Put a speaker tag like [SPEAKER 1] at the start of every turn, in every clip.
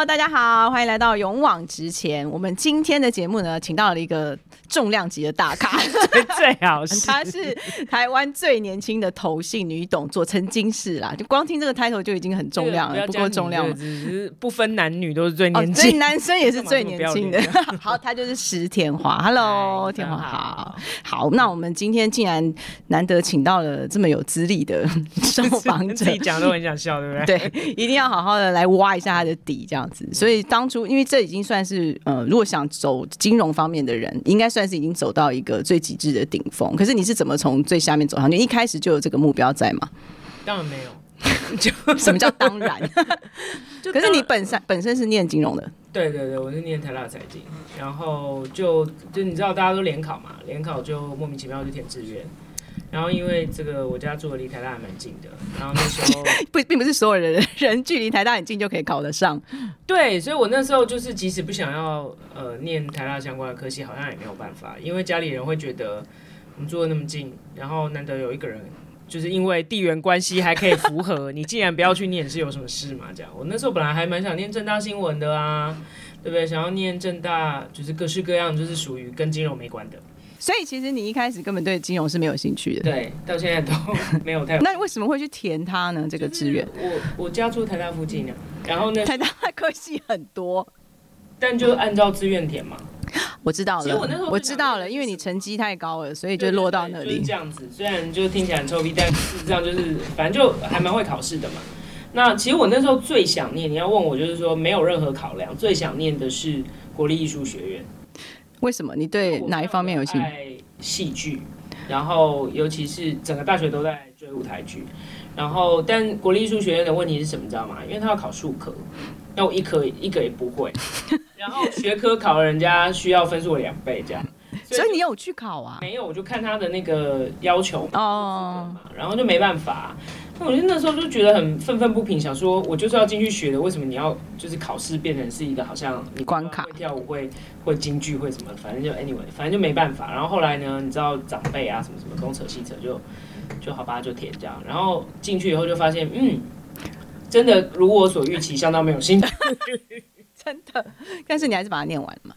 [SPEAKER 1] Hello，大家好，欢迎来到勇往直前。我们今天的节目呢，请到了一个重量级的大咖，
[SPEAKER 2] 最好是
[SPEAKER 1] 他是台湾最年轻的头姓女董座，曾经是啦，就光听这个 title 就已经很重量了，不够重量了。
[SPEAKER 2] 只是不分男女都是最
[SPEAKER 1] 哦，
[SPEAKER 2] 年
[SPEAKER 1] 所以
[SPEAKER 2] 轻。
[SPEAKER 1] 男生也是最年轻的。好，他就是石田华。Hello，田华好
[SPEAKER 2] 好。
[SPEAKER 1] 好，那我们今天竟然难得请到了这么有资历的 受访者
[SPEAKER 2] 自，己讲都很想笑，对不对？
[SPEAKER 1] 对，一定要好好的来挖一下他的底，这样子。所以当初，因为这已经算是呃，如果想走金融方面的人，应该算是已经走到一个最极致的顶峰。可是你是怎么从最下面走上去？一开始就有这个目标在吗？
[SPEAKER 2] 当然没有。就
[SPEAKER 1] 什么叫当然？
[SPEAKER 2] 就
[SPEAKER 1] 可是你本身本身是念金融的，
[SPEAKER 2] 对对对，我是念台大财经，然后就就你知道大家都联考嘛，联考就莫名其妙就填志愿。然后因为这个我家住的离台大还蛮近的，然后那时候
[SPEAKER 1] 不并不是所有人人距离台大很近就可以考得上。
[SPEAKER 2] 对，所以我那时候就是即使不想要呃念台大相关的科系，好像也没有办法，因为家里人会觉得我们住的那么近，然后难得有一个人就是因为地缘关系还可以符合，你既然不要去念是有什么事嘛？这样，我那时候本来还蛮想念正大新闻的啊，对不对？想要念正大，就是各式各样，就是属于跟金融没关的。
[SPEAKER 1] 所以其实你一开始根本对金融是没有兴趣的。
[SPEAKER 2] 对，到现在都 没有太
[SPEAKER 1] 那为什么会去填它呢？这个志愿，
[SPEAKER 2] 我我家住台大附近啊，然后呢，
[SPEAKER 1] 台大科系很多，
[SPEAKER 2] 但就按照志愿填嘛。
[SPEAKER 1] 我知道了
[SPEAKER 2] 我
[SPEAKER 1] 知道了，因为你成绩太高了，所以就落到那
[SPEAKER 2] 就是
[SPEAKER 1] 里。
[SPEAKER 2] 这样子。虽然就听起来很臭屁，但事实上就是反正就还蛮会考试的嘛。那其实我那时候最想念，你要问我就是说没有任何考量，最想念的是国立艺术学院。
[SPEAKER 1] 为什么？你对哪一方面有兴趣？
[SPEAKER 2] 戏剧，然后尤其是整个大学都在追舞台剧。然后，但国立艺术学院的问题是什么，你知道吗？因为他要考数科，那我一科一个也不会。然后学科考了人家需要分数两倍这样。
[SPEAKER 1] 所以你有去考啊？
[SPEAKER 2] 没有，我就看他的那个要求
[SPEAKER 1] 哦，
[SPEAKER 2] 然后就没办法。那我就那时候就觉得很愤愤不平，想说我就是要进去学的，为什么你要就是考试变成是一个好像你
[SPEAKER 1] 关卡
[SPEAKER 2] 会跳舞会会京剧会什么，反正就 anyway，反正就没办法。然后后来呢，你知道长辈啊什么什么东扯西扯，就就好吧就填这样。然后进去以后就发现，嗯，真的如我所预期，相当没有兴趣。
[SPEAKER 1] 真的。但是你还是把它念完了嘛？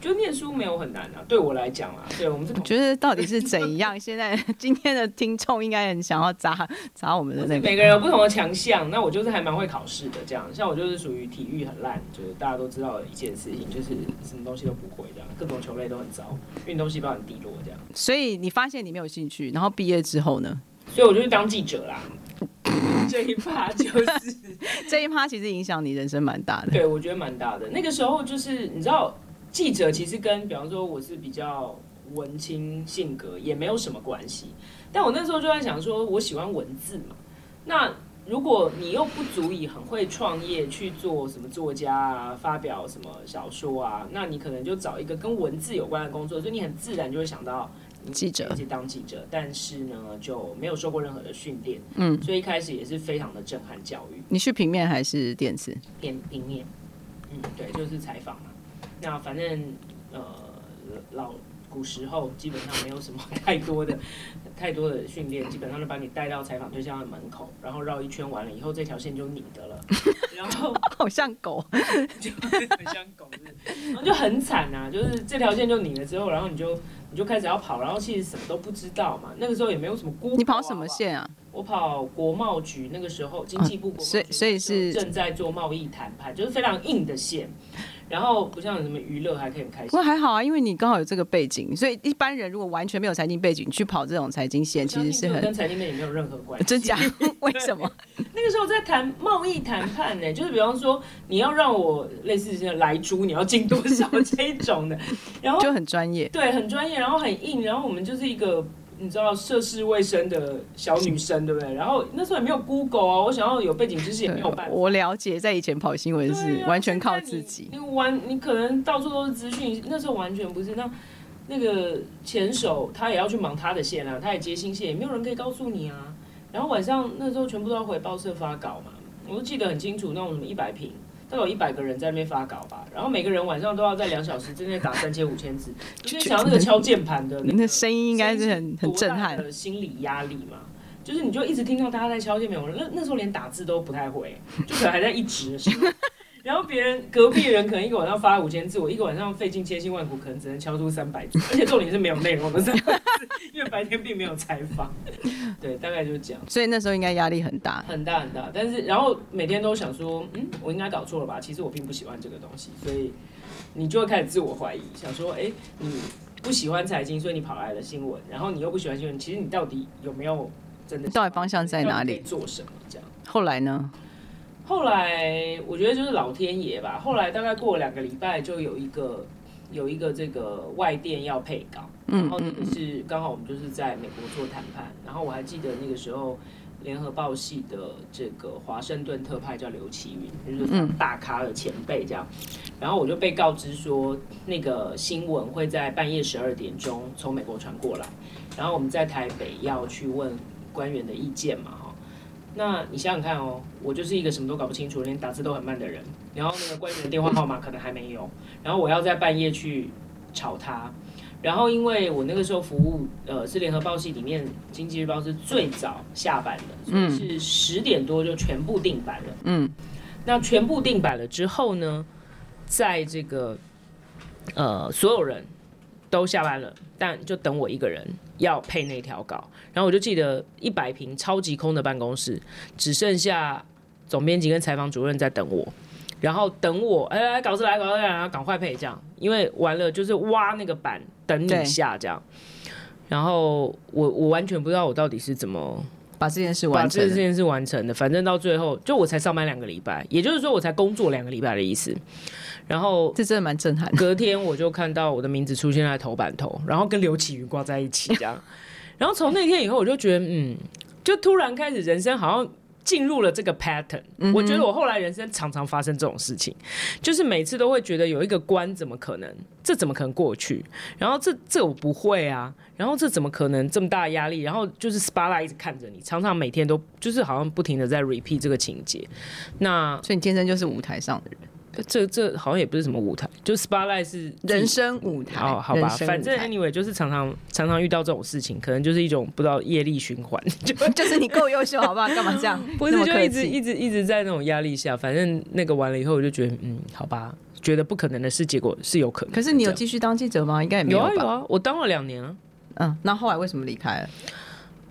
[SPEAKER 2] 就念书没有很难啊，对我来讲啊，对我们是
[SPEAKER 1] 我觉得到底是怎样？现在今天的听众应该很想要砸砸我们的那个。
[SPEAKER 2] 每个人有不同的强项，那我就是还蛮会考试的，这样。像我就是属于体育很烂，就是大家都知道的一件事情，就是什么东西都不会这样，各种球类都很糟，运动细胞很低落这样。
[SPEAKER 1] 所以你发现你没有兴趣，然后毕业之后呢？
[SPEAKER 2] 所以我就去当记者啦。这一趴就是，
[SPEAKER 1] 这一趴其实影响你人生蛮大的。
[SPEAKER 2] 对我觉得蛮大的。那个时候就是你知道，记者其实跟比方说我是比较文青性格也没有什么关系，但我那时候就在想说，我喜欢文字嘛，那。如果你又不足以很会创业去做什么作家啊，发表什么小说啊，那你可能就找一个跟文字有关的工作，所以你很自然就会想到
[SPEAKER 1] 记者
[SPEAKER 2] 去当记者。但是呢，就没有受过任何的训练，
[SPEAKER 1] 嗯，
[SPEAKER 2] 所以一开始也是非常的震撼教育。
[SPEAKER 1] 你是平面还是电视？
[SPEAKER 2] 平平面，嗯，对，就是采访嘛。那反正呃，老古时候基本上没有什么太多的太多的训练，基本上就把你带到采访对象的门口，然后绕一圈完了以后，这条线就你的了，然 后
[SPEAKER 1] 好像狗。
[SPEAKER 2] 就很像狗然后就很惨啊，就是这条线就你了之后，然后你就你就开始要跑，然后其实什么都不知道嘛，那个时候也没有什么 Google，
[SPEAKER 1] 你跑什么？线啊？
[SPEAKER 2] 我跑国贸局，那个时候经济部国贸局、
[SPEAKER 1] 所以所以是
[SPEAKER 2] 正在做贸易谈判，就是非常硬的线。然后不像什么娱乐还可以很开
[SPEAKER 1] 不
[SPEAKER 2] 心
[SPEAKER 1] 过，还好啊，因为你刚好有这个背景，所以一般人如果完全没有财经背景去跑这种财经线，其实是很
[SPEAKER 2] 跟财经面也没有任何关系。
[SPEAKER 1] 真假？为什么？
[SPEAKER 2] 那个时候在谈贸易谈判呢，就是比方说你要让我类似像来猪，你要进多少这一种的，然后
[SPEAKER 1] 就很专业。
[SPEAKER 2] 对很专业，然后很硬，然后我们就是一个。你知道涉世未深的小女生，对不对？然后那时候也没有 Google 啊，我想要有背景知识也没有办法。
[SPEAKER 1] 我了解，在以前跑新闻是
[SPEAKER 2] 啊
[SPEAKER 1] 完全靠自己。
[SPEAKER 2] 你完，你可能到处都是资讯，那时候完全不是。那那个前手他也要去忙他的线啊，他也接新线，也没有人可以告诉你啊。然后晚上那时候全部都要回报社发稿嘛，我都记得很清楚，那种什么一百平，大概有一百个人在那边发稿吧，然后每个人晚上都要在两小时之内打三千五千字，你想到那个敲键盘的那
[SPEAKER 1] 声音应该是很很震撼。
[SPEAKER 2] 的心理压力嘛。就是你就一直听到大家在敲键盘，我那那时候连打字都不太会，就可能还在一直 然后别人隔壁人可能一个晚上发五千字，我一个晚上费尽千辛万苦，可能只能敲出三百字，而且重点是没有内容的三百字，因为白天并没有采访。对，大概就是这样。
[SPEAKER 1] 所以那时候应该压力很大。
[SPEAKER 2] 很大很大，但是然后每天都想说，嗯，我应该搞错了吧？其实我并不喜欢这个东西，所以你就会开始自我怀疑，想说，哎、你不喜欢财经，所以你跑来了新闻，然后你又不喜欢新闻，其实你到底有没有真的
[SPEAKER 1] 到底方向在哪里
[SPEAKER 2] 做什么这样？
[SPEAKER 1] 后来呢？
[SPEAKER 2] 后来我觉得就是老天爷吧。后来大概过了两个礼拜，就有一个有一个这个外电要配稿，然后那个是刚好我们就是在美国做谈判，然后我还记得那个时候。联合报系的这个华盛顿特派叫刘奇云，就是大咖的前辈这样。然后我就被告知说，那个新闻会在半夜十二点钟从美国传过来，然后我们在台北要去问官员的意见嘛，哈。那你想想看哦，我就是一个什么都搞不清楚，连打字都很慢的人，然后那个官员的电话号码可能还没有，然后我要在半夜去吵他，然后因为我那个时候服务呃是联合报系里面经济日报是最早下班的，所以是十点多就全部定版了。
[SPEAKER 1] 嗯，
[SPEAKER 2] 那全部定版了之后呢，在这个呃所有人都下班了，但就等我一个人要配那条稿。然后我就记得一百平超级空的办公室，只剩下总编辑跟采访主任在等我。然后等我，哎、来稿子来，稿子来，然后赶快配这样，因为完了就是挖那个板等你下这样。然后我我完全不知道我到底是怎么
[SPEAKER 1] 把这件事完成把。
[SPEAKER 2] 这件事完成的。反正到最后，就我才上班两个礼拜，也就是说我才工作两个礼拜的意思。然后
[SPEAKER 1] 这真的蛮震撼。
[SPEAKER 2] 隔天我就看到我的名字出现在头版头，然后跟刘启云挂在一起这样。然后从那天以后，我就觉得，嗯，就突然开始人生好像进入了这个 pattern。我觉得我后来人生常常发生这种事情，就是每次都会觉得有一个关怎么可能，这怎么可能过去？然后这这我不会啊，然后这怎么可能这么大的压力？然后就是 spotlight 一直看着你，常常每天都就是好像不停的在 repeat 这个情节。那
[SPEAKER 1] 所以你天生就是舞台上的人，
[SPEAKER 2] 这这好像也不是什么舞台，就是 spotlight 是
[SPEAKER 1] 人生舞台。
[SPEAKER 2] 哦，好吧，反正 anyway 就是常常常常遇到这种事情，可能就是一种不知道业力循环，就
[SPEAKER 1] 就是你够优秀，好不好？干嘛这样？
[SPEAKER 2] 不是就一直一直一直在那种压力下，反正那个完了以后，我就觉得嗯，好吧，觉得不可能的事，结果是有可能。
[SPEAKER 1] 可是你有继续当记者吗？应该也没吧。
[SPEAKER 2] 有啊有啊，我当了两年啊。
[SPEAKER 1] 嗯，那后来为什么离开了？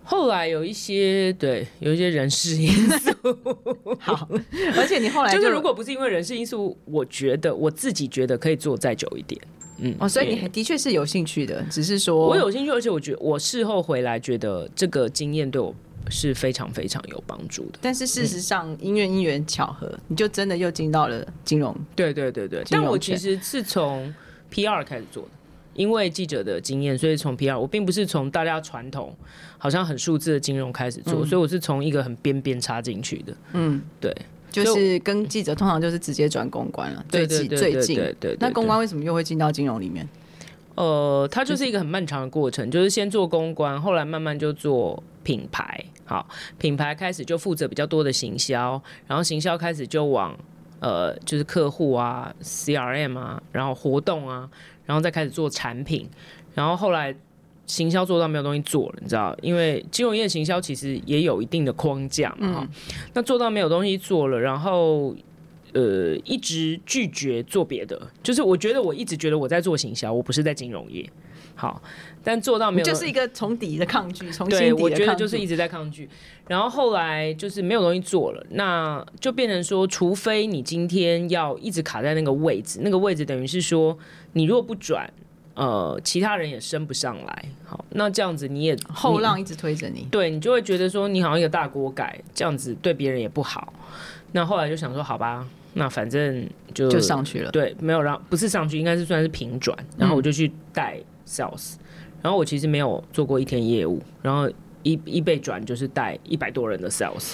[SPEAKER 2] 后来有一些对有一些人事因素，
[SPEAKER 1] 好，而且你后来
[SPEAKER 2] 就是如果不是因为人事因素，我觉得我自己觉得可以做再久一点。嗯，
[SPEAKER 1] 哦，所以你还的确是有兴趣的，只是说
[SPEAKER 2] 我有兴趣，而且我觉得我事后回来觉得这个经验对我是非常非常有帮助的。
[SPEAKER 1] 但是事实上，因缘因缘巧合，你就真的又进到了金融。
[SPEAKER 2] 对对对对，但我其实是从 PR 开始做的，因为记者的经验，所以从 PR，我并不是从大家传统好像很数字的金融开始做，所以我是从一个很边边插进去的。
[SPEAKER 1] 嗯，
[SPEAKER 2] 对，
[SPEAKER 1] 就是跟记者通常就是直接转公关了。最近
[SPEAKER 2] 对对对对。
[SPEAKER 1] 那公关为什么又会进到金融里面？
[SPEAKER 2] 呃，它就是一个很漫长的过程，就是先做公关，后来慢慢就做品牌。好，品牌开始就负责比较多的行销，然后行销开始就往呃就是客户啊、CRM 啊，然后活动啊，然后再开始做产品，然后后来行销做到没有东西做了，你知道，因为金融业行销其实也有一定的框架嘛，哈、那做到没有东西做了，然后。呃，一直拒绝做别的，就是我觉得我一直觉得我在做行销，我不是在金融业。好，但做到没有，
[SPEAKER 1] 就是一个从底的抗拒，从心
[SPEAKER 2] 对，
[SPEAKER 1] 底的抗拒。
[SPEAKER 2] 我觉得就是一直在抗拒。然后后来就是没有东西做了，那就变成说，除非你今天要一直卡在那个位置，那个位置等于是说，你如果不转，呃，其他人也升不上来。好，那这样子你也
[SPEAKER 1] 后浪一直推着你。
[SPEAKER 2] 对你就会觉得说你好像一个大锅盖，这样子对别人也不好。那后来就想说，好吧，那反正就
[SPEAKER 1] 就上去了。
[SPEAKER 2] 对，没有让不是上去，应该是算是平转，然后我就去带 sales，、然后我其实没有做过一天业务，然后一一被转就是带一百多人的 sales，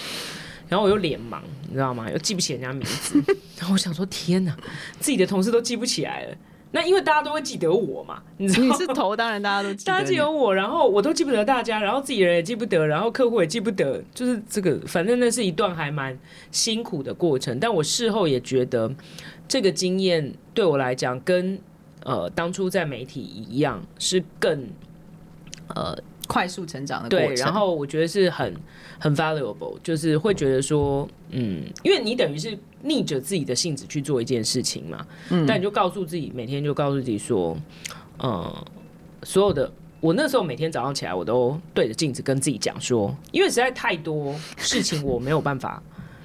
[SPEAKER 2] 然后我又脸盲，你知道吗？又记不起人家名字，然后我想说天哪，自己的同事都记不起来了，那因为大家都会记得我嘛，你知道吗？
[SPEAKER 1] 你是头，当然大家都记得
[SPEAKER 2] 大家
[SPEAKER 1] 你
[SPEAKER 2] 记得我，然后我都记不得大家，然后自己人也记不得，然后客户也记不得，就是这个，反正那是一段还蛮辛苦的过程。但我事后也觉得，这个经验对我来讲，跟呃当初在媒体一样，是更呃
[SPEAKER 1] 快速成长的过
[SPEAKER 2] 对，然后我觉得是很很 valuable，就是会觉得说，嗯，因为你等于是逆着自己的性子去做一件事情嘛，嗯，但你就告诉自己，每天就告诉自己说，呃，所有的。我那时候每天早上起来，我都对着镜子跟自己讲说，因为实在太多事情我没有办法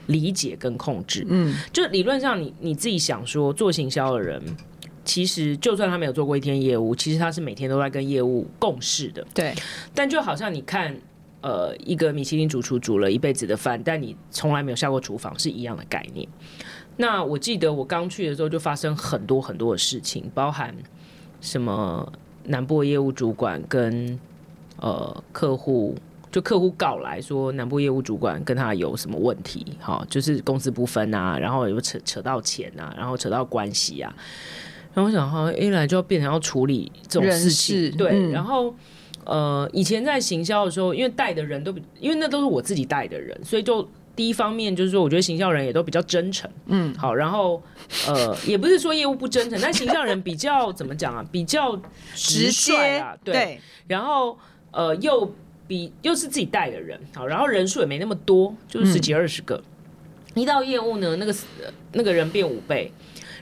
[SPEAKER 2] 理解跟控制，嗯，就理论上你你自己想说，做行销的人，其实就算他没有做过一天业务，其实他是每天都在跟业务共事的，
[SPEAKER 1] 对，
[SPEAKER 2] 但就好像你看，呃，一个米其林主厨煮了一辈子的饭，但你从来没有下过厨房，是一样的概念。那我记得我刚去的时候，就发生很多很多的事情，包含什么南部业务主管跟呃客户，就客户告来说南部业务主管跟他有什么问题，哈，就是公司不分啊，然后有扯扯到钱啊，然后扯到关系啊。然后我想，好像一来就要变成要处理这种事情，对，
[SPEAKER 1] 嗯。
[SPEAKER 2] 然后。呃，以前在行销的时候，因为带的人都比，因为那都是我自己带的人，所以就第一方面就是说，我觉得行销人也都比较真诚，嗯，好，然后呃，也不是说业务不真诚，但行销人比较怎么讲啊，比较直率啊，对，
[SPEAKER 1] 对。
[SPEAKER 2] 然后呃又比又是自己带的人，好，然后人数也没那么多，就是十几二十个，一到业务呢，那个呃那个人变五倍。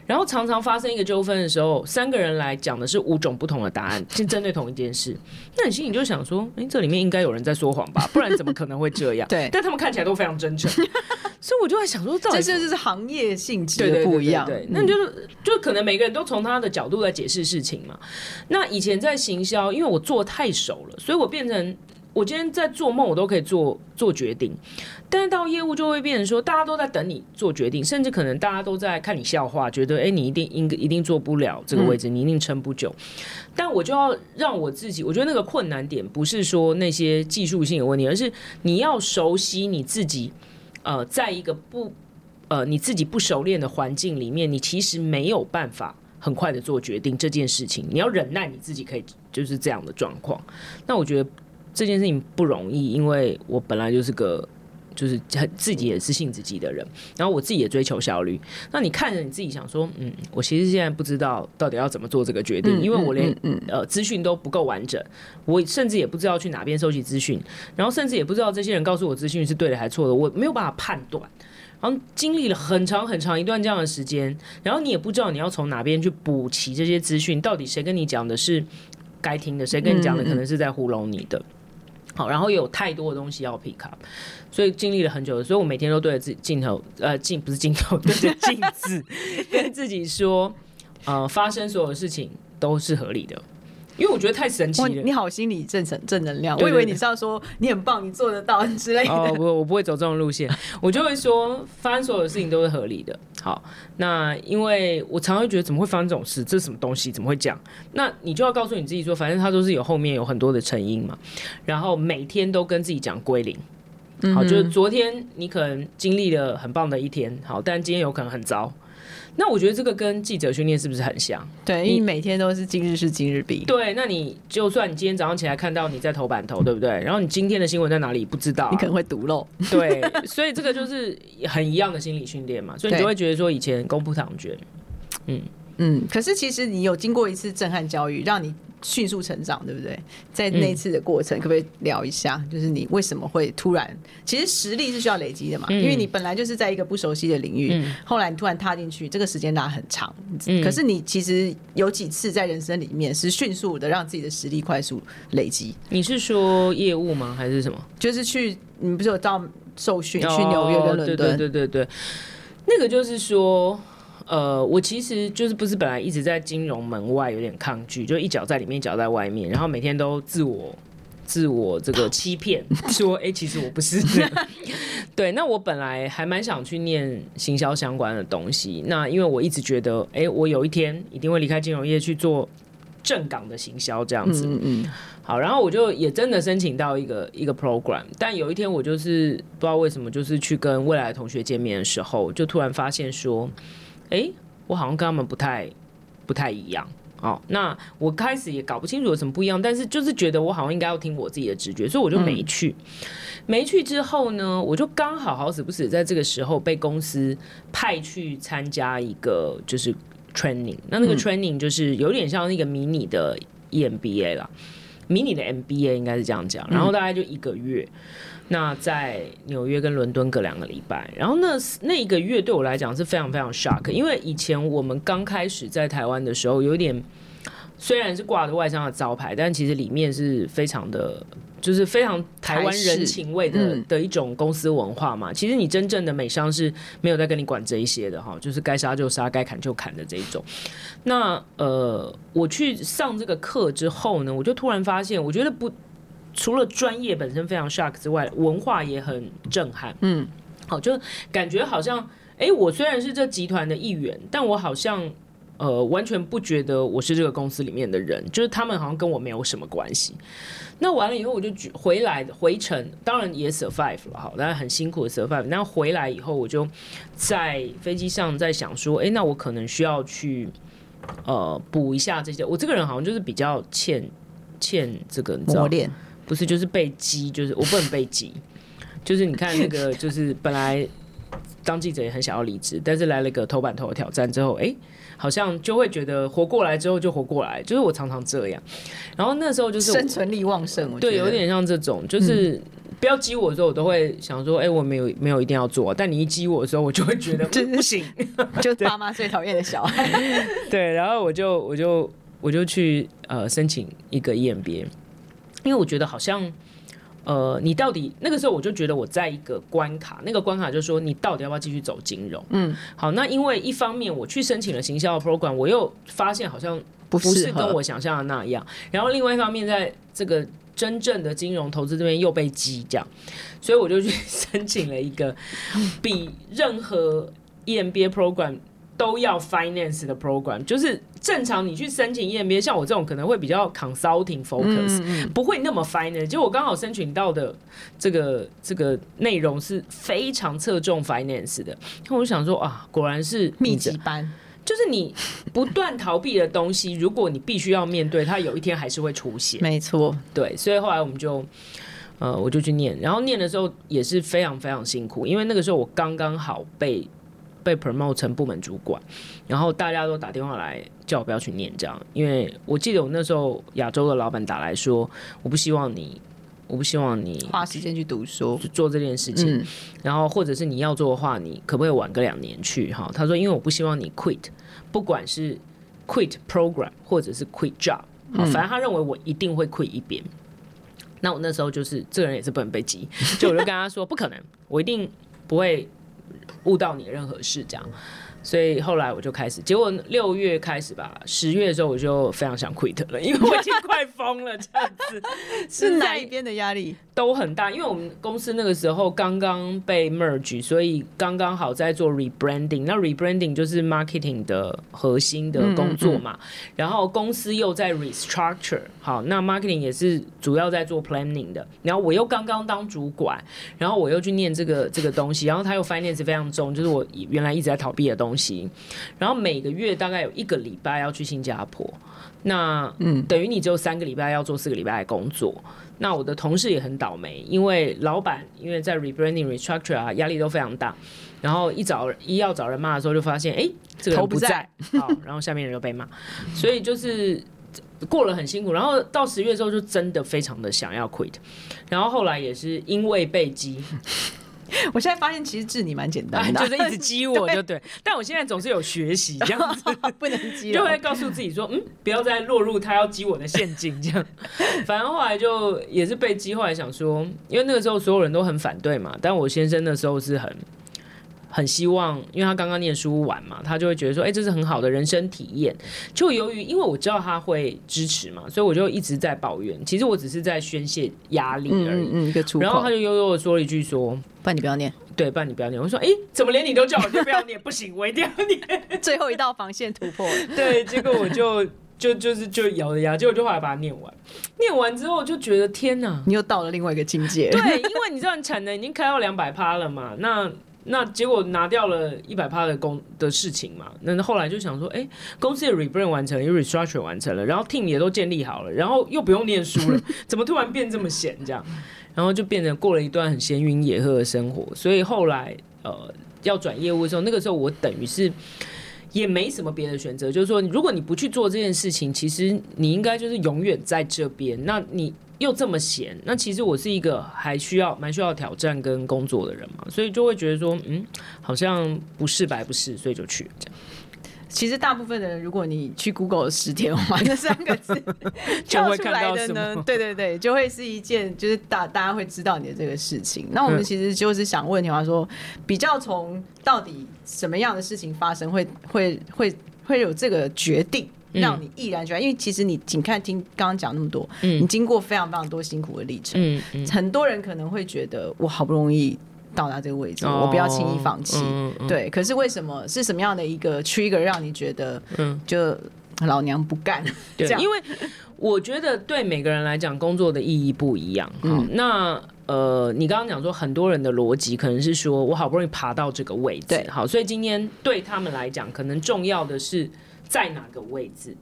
[SPEAKER 2] 然后常常发生一个纠纷的时候，三个人来讲的是五种不同的答案，是针对同一件事。那你心里就想说，哎，这里面应该有人在说谎吧？不然怎么可能会这样？
[SPEAKER 1] 对
[SPEAKER 2] 但他们看起来都非常真诚，所以我就在想说，到底
[SPEAKER 1] 这就是行业性质的不一样。
[SPEAKER 2] 对，对那就是就可能每个人都从他的角度来解释事情嘛。那以前在行销，因为我做太熟了，所以我变成我今天在做梦，我都可以做做决定。但是到业务就会变成说，大家都在等你做决定，甚至可能大家都在看你笑话，觉得哎、诶你一定应一定做不了这个位置，你一定撑不久。但我就要让我自己，我觉得那个困难点不是说那些技术性的问题，而是你要熟悉你自己，呃，在一个不呃你自己不熟练的环境里面，你其实没有办法很快的做决定这件事情，你要忍耐你自己可以就是这样的状况。那我觉得这件事情不容易，因为我本来就是个。就是很自己也是性自己的人，然后我自己也追求效率。那你看着你自己想说，嗯，我其实现在不知道到底要怎么做这个决定，因为我连呃资讯都不够完整，我甚至也不知道去哪边收集资讯，然后甚至也不知道这些人告诉我资讯是对的还是错的，我没有办法判断。然后经历了很长很长一段这样的时间，然后你也不知道你要从哪边去补齐这些资讯，到底谁跟你讲的是该听的，谁跟你讲的可能是在糊弄你的。好，然后有太多的东西要 pick up，所以经历了很久，所以我每天都对着自己镜头，呃，镜不是镜头，对着镜子跟自己说，呃，发生所有的事情都是合理的，因为我觉得太神奇，了。
[SPEAKER 1] 你好，心理正正正能量。我以为你是要说你很棒，你做得到之类
[SPEAKER 2] 哦，
[SPEAKER 1] 的。
[SPEAKER 2] 不，我不会走这种路线，我就会说，发生所有的事情都是合理的。好，那因为我常常会觉得怎么会发生这种事？这是什么东西？怎么会这样？那你就要告诉你自己说，反正它都是有后面有很多的成因嘛。然后每天都跟自己讲归零。好，就是昨天你可能经历了很棒的一天，好，但今天有可能很糟。那我觉得这个跟记者训练是不是很像？
[SPEAKER 1] 对，因为每天都是今日事今日毕。
[SPEAKER 2] 对，那你就算你今天早上起来看到你在头版头，对不对？然后你今天的新闻在哪里不知道啊、
[SPEAKER 1] 你可能会读漏。
[SPEAKER 2] 对，所以这个就是很一样的心理训练嘛，所以你
[SPEAKER 1] 对
[SPEAKER 2] 就会觉得说以前公布长卷，
[SPEAKER 1] 嗯，可是其实你有经过一次震撼教育，让你迅速成长，对不对？在那次的过程，可不可以聊一下？就是你为什么会突然？其实实力是需要累积的嘛，
[SPEAKER 2] 嗯
[SPEAKER 1] 因为你本来就是在一个不熟悉的领域，后来你突然踏进去，这个时间拉很长。
[SPEAKER 2] 嗯
[SPEAKER 1] 可是你其实有几次在人生里面是迅速的让自己的实力快速累积，
[SPEAKER 2] 你是说业务吗？还是什么？
[SPEAKER 1] 就是去你不是有到受训去纽约跟伦敦？
[SPEAKER 2] 哦对对对对对，那个就是说。呃，我其实就是不是本来一直在金融门外有点抗拒，就一脚在里面，一脚在外面，然后每天都自我自我这个欺骗，说哎、诶其实我不是这样。对，那我本来还蛮想去念行销相关的东西，那因为我一直觉得，哎、我有一天一定会离开金融业去做正港的行销这样子。
[SPEAKER 1] 嗯嗯，
[SPEAKER 2] 好，然后我就也真的申请到一个一个 program，但有一天我就是不知道为什么，就是去跟未来的同学见面的时候，就突然发现说，哎，我好像跟他们不太不太一样。哦，那我开始也搞不清楚有什么不一样，但是就是觉得我好像应该要听我自己的直觉，所以我就没去。没去之后呢，我就刚好好死不死在这个时候被公司派去参加一个就是 training，那那个 training 就是有点像那个迷你的 E EMBA 啦。迷你的 MBA 应该是这样讲，然后大概就一个月。那在纽约跟伦敦隔两个礼拜，然后那那一个月对我来讲是非常非常 shock，因为以前我们刚开始在台湾的时候，有点虽然是挂着外商的招牌，但其实里面是非常的，就是非常台湾人情味的的一种公司文化嘛。其实你真正的美商是没有在跟你管这一些的哈，就是该杀就杀，该砍就砍的这一种。那呃，我去上这个课之后呢，我就突然发现，我觉得不。除了专业本身非常 shock 之外，文化也很震撼。嗯，好，就感觉好像，哎，我虽然是这集团的一员，但我好像呃完全不觉得我是这个公司里面的人，就是他们好像跟我没有什么关系。那完了以后，我就回来回程，当然也 survive 了，好，但是很辛苦的 survive。那回来以后，我就在飞机上在想说，哎，那我可能需要去呃补一下这些。我这个人好像就是比较欠欠这个
[SPEAKER 1] 磨练。
[SPEAKER 2] 不是，就是被激，就是我不能被激，就是你看那个，就是本来当记者也很想要离职，但是来了个头版头的挑战之后，哎，好像就会觉得活过来之后就活过来，就是我常常这样。然后那时候就是
[SPEAKER 1] 生存力旺盛，
[SPEAKER 2] 对，有点像这种，就是不要激我的时候，我都会想说，哎，我没有没有一定要做，但你一激我的时候，我就会觉得 不行，
[SPEAKER 1] 就爸妈最讨厌的小孩。
[SPEAKER 2] 对，然后我就我就我就去呃申请一个 EMBA。因为我觉得好像，呃，你到底那个时候我就觉得我在一个关卡，那个关卡就是说你到底要不要继续走金融？嗯，好，那因为一方面我去申请了行销的 program，我又发现好像不是跟我想象的那样，然后另外一方面在这个真正的金融投资这边又被激这样，所以我就去 申请了一个比任何 EMBA program。都要 finance 的 program，就是正常你去申请 EMBA，像我这种可能会比较 consulting focus，不会那么 finance。就我刚好申请到的这个这个内容是非常侧重 finance 的，那我就想说啊，果然是
[SPEAKER 1] 密集班，
[SPEAKER 2] 就是你不断逃避的东西，如果你必须要面对，它有一天还是会出现。
[SPEAKER 1] 没错，
[SPEAKER 2] 对，所以后来我们就呃，我就去念，然后念的时候也是非常非常辛苦，因为那个时候我刚刚好被。被 promote 成部门主管，然后大家都打电话来叫我不要去念这样，因为我记得我那时候亚洲的老板打来说，我不希望你，我不希望你
[SPEAKER 1] 花时间去读书
[SPEAKER 2] 做这件事情，然后或者是你要做的话，你可不可以晚个两年去？哈，他说因为我不希望你 quit，不管是 quit program 或者是 quit job，反正他认为我一定会 quit 一边。那我那时候就是这个人也是不能被激，就我就跟他说 不可能，我一定不会。悟到你任何事这样，所以后来我就开始，结果六月开始吧，十月的时候我就非常想 quit 了，因为我已经快疯了这样子。
[SPEAKER 1] 是哪一边的压力？
[SPEAKER 2] 都很大，因为我们公司那个时候刚刚被 merge，所以刚刚好在做 rebranding。那 rebranding 就是 marketing 的核心的工作嘛。然后公司又在 restructure，好，那 marketing 也是主要在做 planning 的。然后我又刚刚当主管，然后我又去念这个这个东西，然后他又 finance 非常重，就是我原来一直在逃避的东西。然后每个月大概有一个礼拜要去新加坡，那嗯，等于你只有三个礼拜要做四个礼拜的工作。那我的同事也很倒霉，因为老板因为在 rebranding restructure 啊，压力都非常大。然后一找一要找人骂的时候，就发现哎，这个人不在，好，然后下面人就被骂，所以就是过了很辛苦。然后到十月之后，就真的非常的想要 quit。然后后来也是因为被激。
[SPEAKER 1] 我现在发现其实治你蛮简单的，
[SPEAKER 2] 就是一直 激我就对。但我现在总是有学习这样子，
[SPEAKER 1] 不能激，
[SPEAKER 2] 就会告诉自己说，嗯，不要再落入他要激我的陷阱这样。反正后来就也是被激，后来想说，因为那个时候所有人都很反对嘛，但我先生那时候是很。很希望，因为他刚刚念书完嘛，他就会觉得说，哎，这是很好的人生体验。就由于因为我知道他会支持嘛，所以我就一直在抱怨。其实我只是在宣泄压力而已。
[SPEAKER 1] 嗯，一个出
[SPEAKER 2] 然后他就悠悠的说了一句说：“
[SPEAKER 1] 不然你不要念。”
[SPEAKER 2] 对，不然你不要念。我说：“哎，怎么连你都叫我就不要念？不行，我一定要念。”
[SPEAKER 1] 最后一道防线突破。
[SPEAKER 2] 对，结果我就就就是就咬着牙，结果就后来把它念完。念完之后就觉得天哪，
[SPEAKER 1] 你又到了另外一个境界。
[SPEAKER 2] 对，因为你知道你产能已经开到两百趴了嘛，那。那结果拿掉了一百趴的工的事情嘛，那后来就想说，哎，公司的 rebrand 完成了，restructure 完成了，然后 team 也都建立好了，然后又不用念书了，怎么突然变这么闲这样？然后就变成过了一段很闲云野鹤的生活。所以后来呃要转业务的时候，那个时候我等于是也没什么别的选择，就是说，如果你不去做这件事情，其实你应该就是永远在这边。那你又这么闲，那其实我是一个还需要蛮需要挑战跟工作的人嘛，所以就会觉得说，嗯，好像不是白不是，所以就去这样。
[SPEAKER 1] 其实大部分的人，如果你去 Google 十天玩 这三个字 跳出来的呢，对对对，就会是一件就是大大家会知道你的这个事情。那我们其实就是想问你话说，比较从到底什么样的事情发生，会会会会有这个决定，让你毅然决然？因为其实你仅看听刚刚讲那么多，嗯，你经过非常非常多辛苦的历程，很多人可能会觉得我好不容易。到达这个位置，我不要轻易放弃。对，可是为什么是什么样的一个 trigger 让你觉得，嗯，就老娘不干？
[SPEAKER 2] 对，因为我觉得对每个人来讲，工作的意义不一样。好，那呃，你刚刚讲说，很多人的逻辑可能是说我好不容易爬到这个位置，
[SPEAKER 1] 对，
[SPEAKER 2] 好，所以今天对他们来讲，可能重要的是在哪个位置。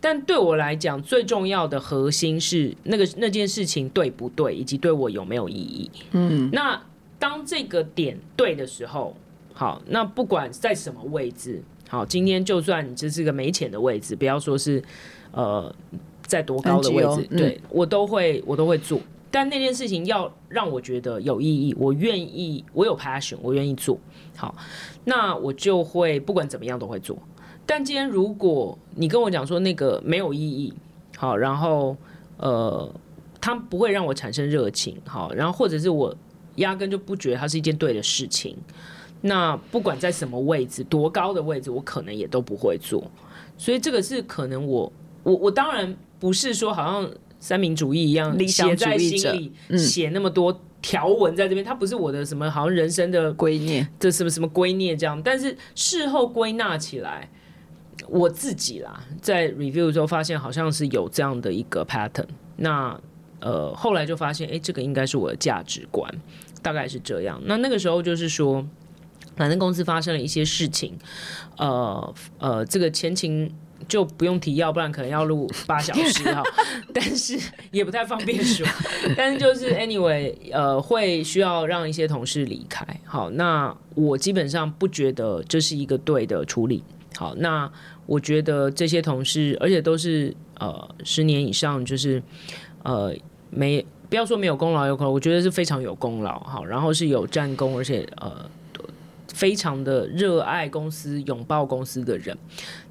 [SPEAKER 2] 但对我来讲，最重要的核心是那个那件事情对不对，以及对我有没有意义。嗯，那。当这个点对的时候，好，那不管在什么位置，好，今天就算你这是个没钱的位置，不要说是呃在多高的位置，对我都会我都会做。但那件事情要让我觉得有意义，我愿意，我有 passion，我愿意做好，那我就会不管怎么样都会做。但今天如果你跟我讲说那个没有意义，好，然后呃，它不会让我产生热情，好，然后或者是我。压根就不觉得它是一件对的事情。那不管在什么位置、多高的位置，我可能也都不会做。所以这个是可能我我我当然不是说好像三民主义一样写在心里，写那么多条文在这边。它不是我的什么好像人生的
[SPEAKER 1] 归念，
[SPEAKER 2] 这什么什么归念这样。但是事后归纳起来，我自己啦，在 review 的时候发现好像是有这样的一个 pattern。那呃，后来就发现，哎，这个应该是我的价值观，大概是这样。那那个时候就是说，反正公司发生了一些事情，呃呃，这个前情就不用提要，不然可能要录八小时哈。但是也不太方便说。但是就是 anyway，呃，会需要让一些同事离开。好，那我基本上不觉得这是一个对的处理。好，那我觉得这些同事，而且都是呃十年以上，就是呃。没，不要说没有功劳有功劳，我觉得是非常有功劳哈。然后是有战功，而且呃，非常的热爱公司、拥抱公司的人。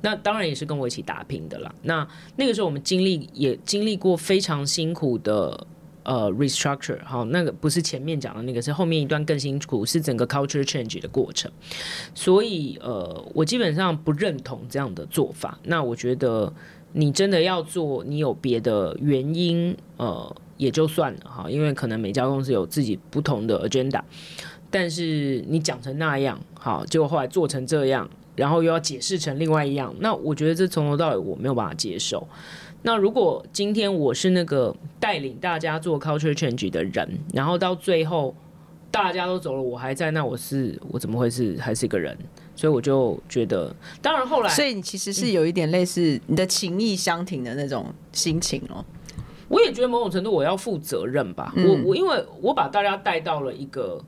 [SPEAKER 2] 那当然也是跟我一起打拼的啦。那那个时候我们经历也经历过非常辛苦的呃 restructure，好，那个不是前面讲的那个，是后面一段更辛苦，是整个 culture change 的过程。所以呃，我基本上不认同这样的做法。那我觉得你真的要做，你有别的原因呃。也就算了哈，因为可能每家公司有自己不同的 agenda，但是你讲成那样，好，结果后来做成这样，然后又要解释成另外一样，那我觉得这从头到尾我没有办法接受。那如果今天我是那个带领大家做 culture change 的人，然后到最后大家都走了，我还在，那我是我怎么会是还是一个人？所以我就觉得，当然后来，
[SPEAKER 1] 所以你其实是有一点类似你的情义相挺的那种心情哦。
[SPEAKER 2] 我也觉得某种程度我要负责任吧，我我因为我把大家带到了一个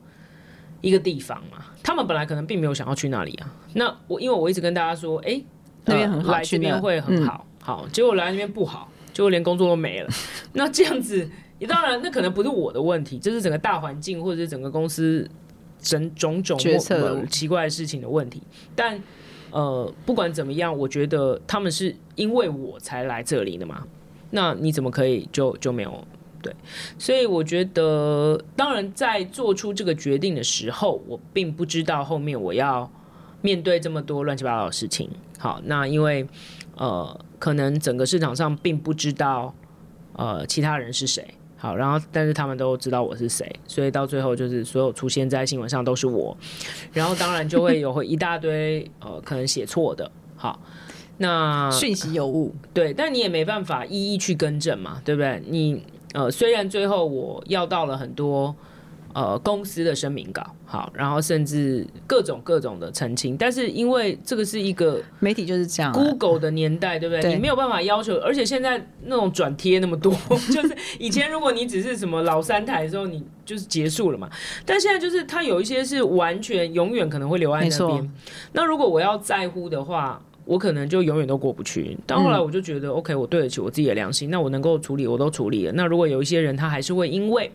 [SPEAKER 2] 一个地方嘛，他们本来可能并没有想要去那里啊。那我因为我一直跟大家说，哎，
[SPEAKER 1] 那边很好，
[SPEAKER 2] 来这边会很好，好，结果来那边不好，结果连工作都没了。那这样子，也当然那可能不是我的问题，这是整个大环境或者是整个公司整种种
[SPEAKER 1] 决策
[SPEAKER 2] 奇怪的事情的问题。但呃，不管怎么样，我觉得他们是因为我才来这里的嘛。那你怎么可以就就没有对？所以我觉得，当然在做出这个决定的时候，我并不知道后面我要面对这么多乱七八糟的事情。好，那因为呃，可能整个市场上并不知道呃其他人是谁。好，然后但是他们都知道我是谁，所以到最后就是所有出现在新闻上都是我。然后当然就会有一大堆呃可能写错的。好。那
[SPEAKER 1] 讯息有误，
[SPEAKER 2] 对，但你也没办法一一去更正嘛，对不对？你呃，虽然最后我要到了很多呃公司的声明稿，好，然后甚至各种各种的澄清。但是因为这个是一个
[SPEAKER 1] 媒体就是这样啊、
[SPEAKER 2] Google 的年代，对不对？你没有办法要求，而且现在那种转贴那么多，就是以前如果你只是什么老三台的时候，你就是结束了嘛。但现在就是它有一些是完全永远可能会留在那边。那如果我要在乎的话，我可能就永远都过不去。但后来我就觉得、o k 我对得起我自己的良心，那我能够处理我都处理了。那如果有一些人他还是会因为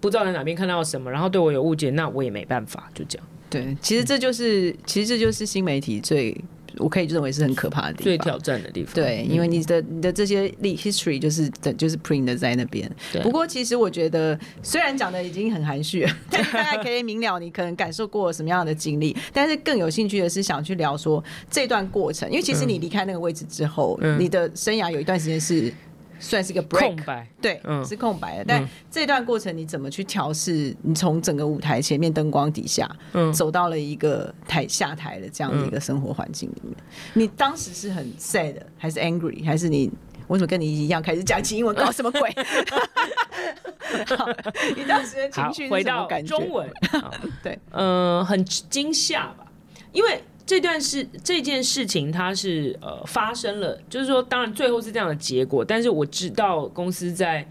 [SPEAKER 2] 不知道在哪边看到什么，然后对我有误解，那我也没办法，就这样。
[SPEAKER 1] 对，其实这就是，其实这就是新媒体最，我可以认为是很可怕的地方。
[SPEAKER 2] 最挑战的地方，
[SPEAKER 1] 对，因为你的你的这些历 history 就是的就是 print 的在那边
[SPEAKER 2] 对。
[SPEAKER 1] 不过其实我觉得，虽然讲的已经很含蓄了，但是大家可以明了你可能感受过什么样的经历。但是更有兴趣的是想去聊说这段过程，因为其实你离开那个位置之后，
[SPEAKER 2] 嗯
[SPEAKER 1] 你的生涯有一段时间是算是一个 break
[SPEAKER 2] 空。白。
[SPEAKER 1] 对，
[SPEAKER 2] 嗯
[SPEAKER 1] 是空白的。但这段过程你怎么去调试？你从整个舞台前面灯光底下，
[SPEAKER 2] 嗯
[SPEAKER 1] 走到了一个台下台的这样的一个生活环境里面，你当时是很 sad 还是 angry，还是你？我怎么跟你一样开始讲起英文，搞什么鬼？好你当时的情
[SPEAKER 2] 好
[SPEAKER 1] 绪，是
[SPEAKER 2] 回到？中文，好
[SPEAKER 1] 对，
[SPEAKER 2] 呃，很惊吓吧，因为这段事这件事情它是呃发生了，就是说，当然最后是这样的结果，但是我知道公司在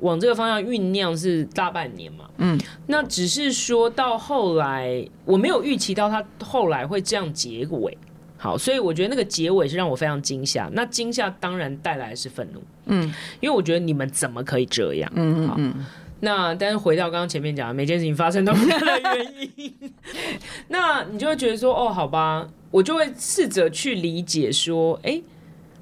[SPEAKER 2] 往这个方向酝酿是大半年嘛，嗯，那只是说到后来，我没有预期到它后来会这样结尾。好，所以我觉得那个结尾是让我非常惊吓。那惊吓当然带来的是愤怒，嗯，因为我觉得你们怎么可以这样？嗯嗯嗯。那但是回到刚刚前面讲的，每件事情发生都有它的原因，那你就会觉得说，哦，好吧，我就会试着去理解说，哎、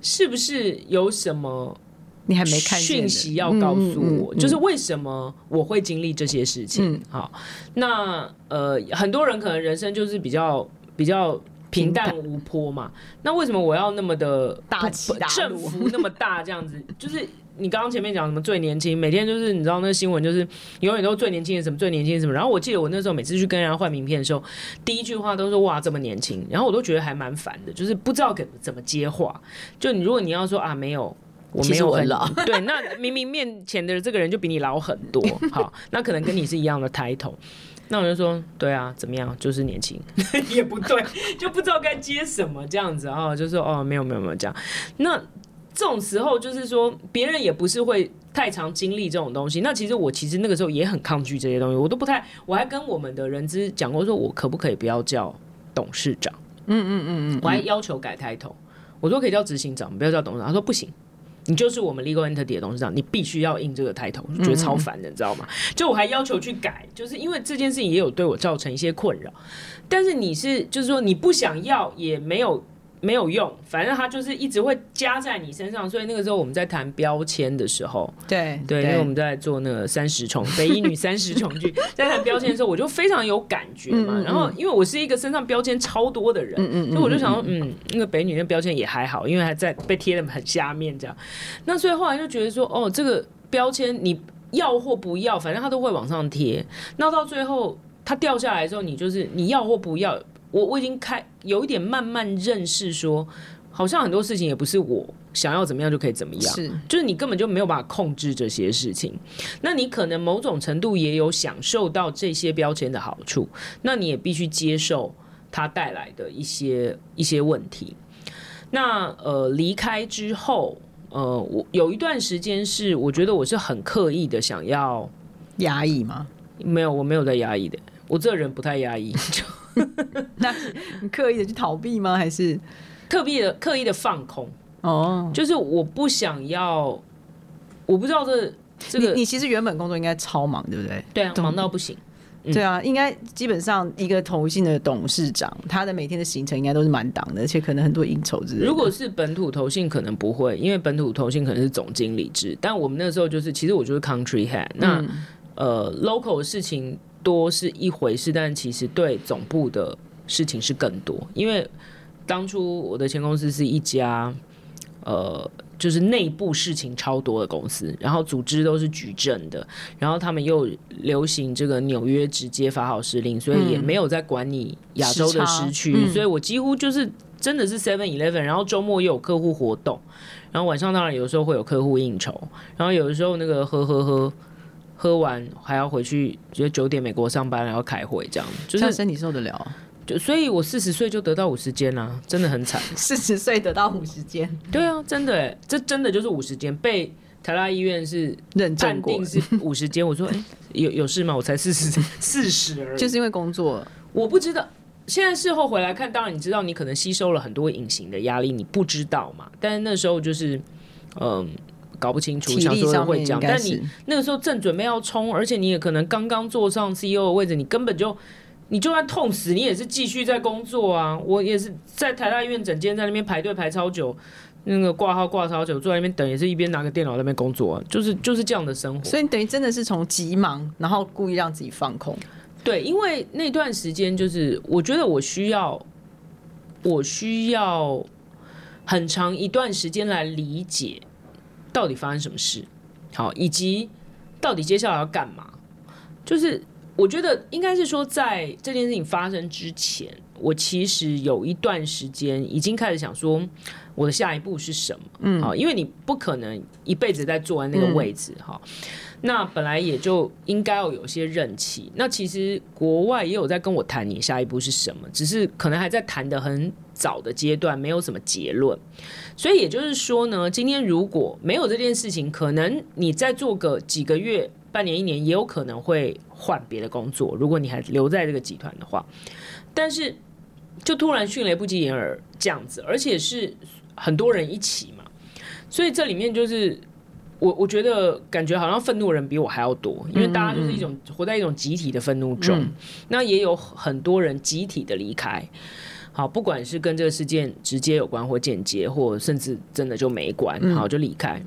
[SPEAKER 2] 是不是有什么
[SPEAKER 1] 你还没看
[SPEAKER 2] 讯息要告诉我，
[SPEAKER 1] 嗯嗯嗯
[SPEAKER 2] 就是为什么我会经历这些事情。
[SPEAKER 1] 嗯
[SPEAKER 2] 好，那呃，很多人可能人生就是比较比较。平淡无波嘛，那为什么我要那么的
[SPEAKER 1] 大起大落
[SPEAKER 2] 振幅 那么大这样子？就是你刚刚前面讲什么最年轻，每天就是你知道那个新闻就是永远都是最年轻的什么最年轻的什么。然后我记得我那时候每次去跟人家换名片的时候，第一句话都说哇这么年轻，然后我都觉得还蛮烦的，就是不知道怎怎么接话。就你如果你要说啊没有。我没有
[SPEAKER 1] 很老
[SPEAKER 2] 对，那明明面前的这个人就比你老很多，好，那可能跟你是一样的 title，那我就说，对啊，怎么样，就是年轻，也不对，就不知道该接什么这样子，然后就说哦，没有没有没有这样，那这种时候就是说，别人也不是会太常经历这种东西。那其实我其实那个时候也很抗拒这些东西，我都不太，我还跟我们的人资讲过，说我可不可以不要叫董事长？嗯嗯嗯嗯，我还要求改 title，我说可以叫执行长，不要叫董事长。他说不行。你就是我们 legal entity 的董事长，你必须要印这个 title，我就觉得超烦的，你知道吗？就我还要求去改，就是因为这件事情也有对我造成一些困扰。但是你是就是说你不想要也没有没有用，反正它就是一直会加在你身上。所以那个时候我们在谈标签的时候，
[SPEAKER 1] 对
[SPEAKER 2] 对，因为我们在做那个三十重北一女 三十重剧，在谈标签的时候，我就非常有感觉嘛。然后因为我是一个身上标签超多的人，所以我就想说，嗯，那个北女那标签也还好，因为还在被贴的很下面这样。那所以后来就觉得说，哦，这个标签你要或不要，反正它都会往上贴。那到最后它掉下来之后，你就是你要或不要。我我已经开有一点慢慢认识说，好像很多事情也不是我想要怎么样就可以怎么样。
[SPEAKER 1] 是
[SPEAKER 2] 就是你根本就没有办法控制这些事情，那你可能某种程度也有享受到这些标签的好处，那你也必须接受它带来的一些一些问题。那呃，离开之后，呃，我有一段时间是我觉得我是很刻意的想要，
[SPEAKER 1] 压抑吗？
[SPEAKER 2] 没有，我没有在压抑的，我这个人不太压抑，就
[SPEAKER 1] 那你刻意的去逃避吗？还是
[SPEAKER 2] 特意的刻意的放空，
[SPEAKER 1] 哦？
[SPEAKER 2] 就是我不想要，我不知道这这个
[SPEAKER 1] 你你其实原本工作应该超忙，对不对？
[SPEAKER 2] 对啊，忙到不行。嗯
[SPEAKER 1] 对啊，应该基本上一个投信的董事长，他的每天的行程应该都是满档的，而且可能很多应酬之类的。
[SPEAKER 2] 如果是本土投信，可能不会，因为本土投信可能是总经理制，但我们那时候就是，其实我就是 country head 那。
[SPEAKER 1] 嗯
[SPEAKER 2] 呃，local 的事情多是一回事，但其实对总部的事情是更多。因为当初我的前公司是一家呃，就是内部事情超多的公司，然后组织都是矩阵的，然后他们又流行这个纽约直接发号施令，所以也没有在管你亚洲的
[SPEAKER 1] 时
[SPEAKER 2] 区，
[SPEAKER 1] 嗯
[SPEAKER 2] 所以我几乎就是真的是 Seven Eleven，然后周末又有客户活动，然后晚上当然有时候会有客户应酬，然后有的时候那个喝喝喝。喝完还要回去，觉得九点美国上班，然后开会这样，就是
[SPEAKER 1] 身体受得了啊？
[SPEAKER 2] 就所以，我四十岁就得到五十间啊，真的很惨。
[SPEAKER 1] 四十岁得到五十间，
[SPEAKER 2] 对啊，真的欸，这真的就是五十间，被台大医院是
[SPEAKER 1] 认证过
[SPEAKER 2] 判定，是五十间。我说，哎、有有事吗？我才四十四十而已，
[SPEAKER 1] 就是因为工作
[SPEAKER 2] 我不知道。现在事后回来看，当然你知道，你可能吸收了很多隐形的压力，你不知道嘛。但是那时候就是，嗯、搞不清楚，
[SPEAKER 1] 体
[SPEAKER 2] 想说会讲，但你那个时候正准备要冲，而且你也可能刚刚坐上 CEO 的位置，你根本就，你就算痛死，你也是继续在工作啊。我也是在台大医院整间在那边排队排超久，那个挂号挂超久，坐在那边等，也是一边拿个电脑在那边工作、啊，就是就是这样的生活。
[SPEAKER 1] 所以你等于真的是从急忙，然后故意让自己放空。
[SPEAKER 2] 对，因为那段时间就是，我觉得我需要，我需要很长一段时间来理解到底发生什么事，好，以及到底接下来要干嘛。就是我觉得应该是说，在这件事情发生之前，我其实有一段时间已经开始想说，我的下一步是什么？嗯，好，因为你不可能一辈子在坐在那个位置，哈、那本来也就应该要有些任期。那其实国外也有在跟我谈你下一步是什么，只是可能还在谈的很早的阶段，没有什么结论。所以也就是说呢，今天如果没有这件事情，可能你再做个几个月、半年、一年，也有可能会换别的工作。如果你还留在这个集团的话，但是就突然迅雷不及掩耳这样子，而且是很多人一起嘛，所以这里面就是我我觉得感觉好像愤怒的人比我还要多，因为大家就是一种活在一种集体的愤怒中，那也有很多人集体的离开。好，不管是跟这个事件直接有关或间接，或甚至真的就没关，好就离开。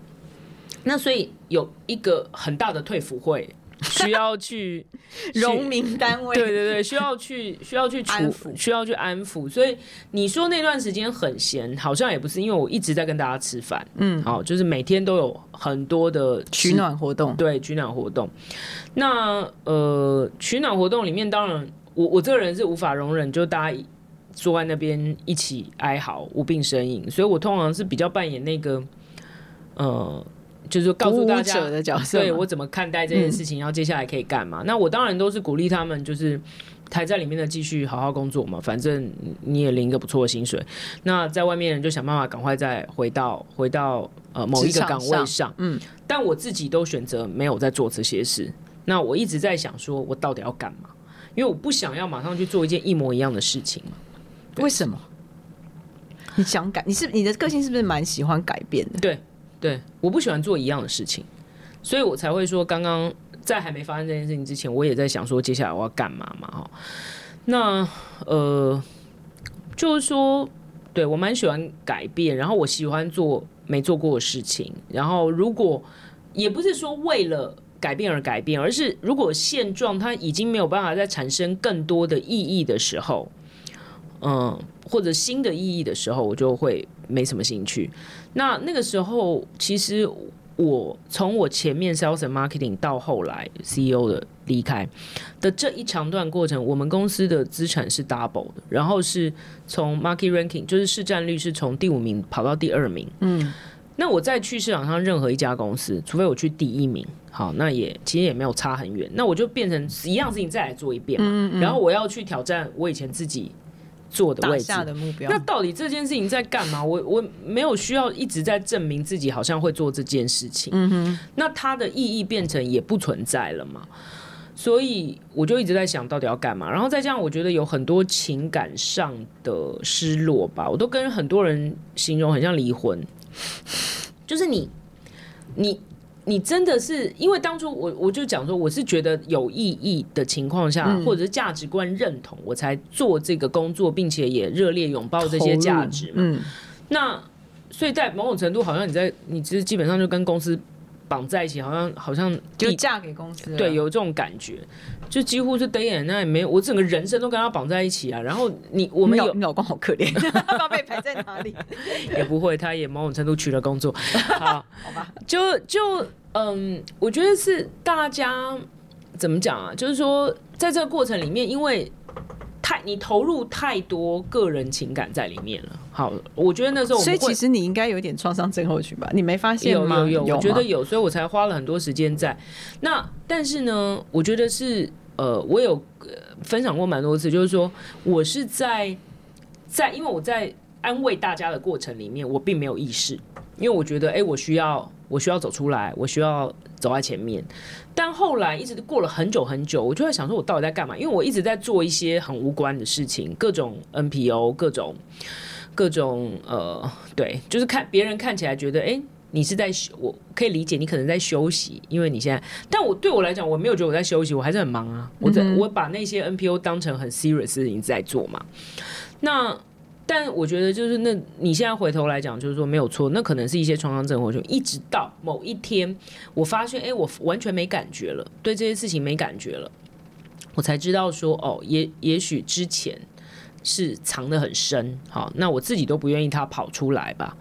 [SPEAKER 2] 那所以有一个很大的退服会需要 去
[SPEAKER 1] 荣民单位，
[SPEAKER 2] 对对对，需要去 需要去处
[SPEAKER 1] 安抚
[SPEAKER 2] 需要去安抚。所以你说那段时间很闲，好像也不是，因为我一直在跟大家吃饭，嗯，好，就是每天都有很多的
[SPEAKER 1] 取暖活动。
[SPEAKER 2] 对取暖活动。那呃，取暖活动里面，当然我我这个人是无法容忍，就大家坐在那边一起哀嚎、无病呻吟，所以我通常是比较扮演那个呃，就是告诉大家
[SPEAKER 1] 的角色
[SPEAKER 2] 对我怎么看待这件事情，然后接下来可以干嘛？那我当然都是鼓励他们，就是还在里面的继续好好工作嘛，反正你也领一个不错的薪水。那在外面人就想办法赶快再回到回到呃某一个岗位
[SPEAKER 1] 上
[SPEAKER 2] 上，嗯，但我自己都选择没有在做这些事。那我一直在想，说我到底要干嘛？因为我不想要马上去做一件一模一样的事情嘛。对
[SPEAKER 1] 为什么？你想改？你是你的个性是不是蛮喜欢改变的？
[SPEAKER 2] 对对，我不喜欢做一样的事情，所以我才会说，刚刚在还没发生这件事情之前，我也在想说，接下来我要干嘛嘛？哈，那呃，就是说，对我蛮喜欢改变，然后我喜欢做没做过的事情，然后如果也不是说为了。改变而改变，而是如果现状它已经没有办法再产生更多的意义的时候，嗯，或者新的意义的时候，我就会没什么兴趣。那那个时候，其实我从我前面 sales and marketing 到后来 CEO 的离开的这一长段过程，我们公司的资产是 double 的，然后是从 market ranking 就是市占率是从第五名跑到第二名。嗯，那我再去市场上任何一家公司，除非我去第一名，好，那也其实也没有差很远，那我就变成一样事情再来做一遍嘛。然后我要去挑战我以前自己做的
[SPEAKER 1] 打
[SPEAKER 2] 位置，
[SPEAKER 1] 下的目标
[SPEAKER 2] 那。到底这件事情在干嘛？我我没有需要一直在证明自己好像会做这件事情。嗯哼，那它的意义变成也不存在了嘛？所以我就一直在想到底要干嘛。然后再加上我觉得有很多情感上的失落吧，我都跟很多人形容很像离婚，就是你你。你真的是因为当初我我就讲说，我是觉得有意义的情况下，或者是价值观认同，我才做这个工作，并且也热烈拥抱这些价值嘛。
[SPEAKER 1] 嗯，
[SPEAKER 2] 那所以在某种程度，好像你在你其实基本上就跟公司绑在一起，好像好像
[SPEAKER 1] 就嫁给公司。
[SPEAKER 2] 对有这种感觉，就几乎是 day and night 没有，我整个人生都跟他绑在一起啊。然后你我们有
[SPEAKER 1] 老公好可怜，他被排在哪里。
[SPEAKER 2] 也不会，他也某种程度取了工作。好，好吧，就就嗯，我觉得是大家怎么讲啊？就是说，在这个过程里面，因为太你投入太多个人情感在里面了。好，我觉得那时候我
[SPEAKER 1] 所以其实你应该有一点创伤症候群吧？你没发现吗？
[SPEAKER 2] 有有有，我觉得有，所以我才花了很多时间在那。但是呢，我觉得是呃，我有、分享过蛮多次，就是说我是在在，因为我在安慰大家的过程里面，我并没有意识，因为我觉得，哎、我需要我需要走出来，我需要走在前面。但后来一直过了很久很久，我就在想说，我到底在干嘛？因为我一直在做一些很无关的事情，各种 NPO，各种各种呃，对，就是看别人看起来觉得，哎、你是在休，我可以理解你可能在休息，因为你现在，但我对我来讲，我没有觉得我在休息，我还是很忙啊。我在、我把那些 NPO 当成很 serious 的事情在做嘛。那但我觉得就是那你现在回头来讲，就是说没有错，那可能是一些创伤症候群。一直到某一天，我发现，哎、我完全没感觉了，对这些事情没感觉了，我才知道说，哦，也也许之前是藏得很深，好，那我自己都不愿意它跑出来吧。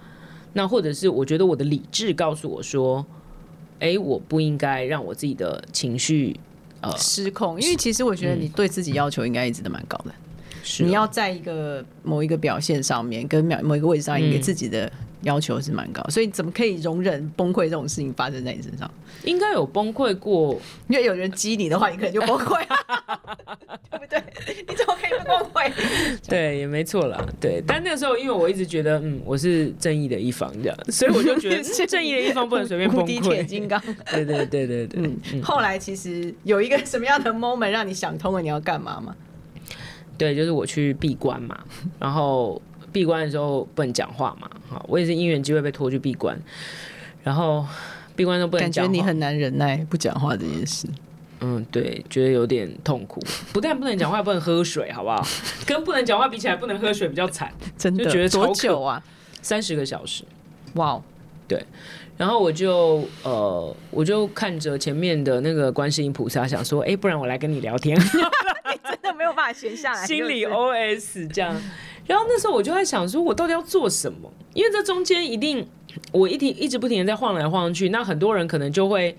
[SPEAKER 2] 那或者是我觉得我的理智告诉我说，哎、我不应该让我自己的情绪呃
[SPEAKER 1] 失控，因为其实我觉得你对自己要求应该一直都蛮高的。
[SPEAKER 2] 是。
[SPEAKER 1] 你要在一个某一个表现上面，跟某某一个位置上，你给自己的要求是蛮高，所以怎么可以容忍崩溃这种事情发生在你身上？
[SPEAKER 2] 应该有崩溃过，
[SPEAKER 1] 因为有人激你的话，你可能就崩溃，对不对？你怎么可以不崩溃？
[SPEAKER 2] 对，也没错啦，对。但那个时候，因为我一直觉得，嗯，我是正义的一方，这样，所以我就觉得嗯 正义的一方不能随便崩
[SPEAKER 1] 无敌铁
[SPEAKER 2] 溃。
[SPEAKER 1] 金刚。
[SPEAKER 2] 对对对对对，
[SPEAKER 1] 嗯，后来其实有一个什么样的 moment 让你想通了你要干嘛吗？
[SPEAKER 2] 对，就是我去闭关嘛，然后闭关的时候不能讲话嘛，好，我也是因缘机会被拖去闭关，然后闭关都不能
[SPEAKER 1] 感觉
[SPEAKER 2] 讲话，
[SPEAKER 1] 你很难忍耐不讲话这件事。
[SPEAKER 2] 嗯，对，觉得有点痛苦，不但不能讲话，不能喝水，好不好？跟不能讲话比起来，不能喝水比较惨，
[SPEAKER 1] 真的
[SPEAKER 2] 就觉得
[SPEAKER 1] 多久啊？
[SPEAKER 2] 三十个小时。
[SPEAKER 1] 哇对，
[SPEAKER 2] 然后我就呃，我就看着前面的那个观世音菩萨，想说，哎，不然我来跟你聊天，
[SPEAKER 1] 真的没有办法闲下来，
[SPEAKER 2] 心里 OS 这样。然后那时候我就在想说，我到底要做什么？因为这中间一定我一停一直不停的在晃来晃去，那很多人可能就会。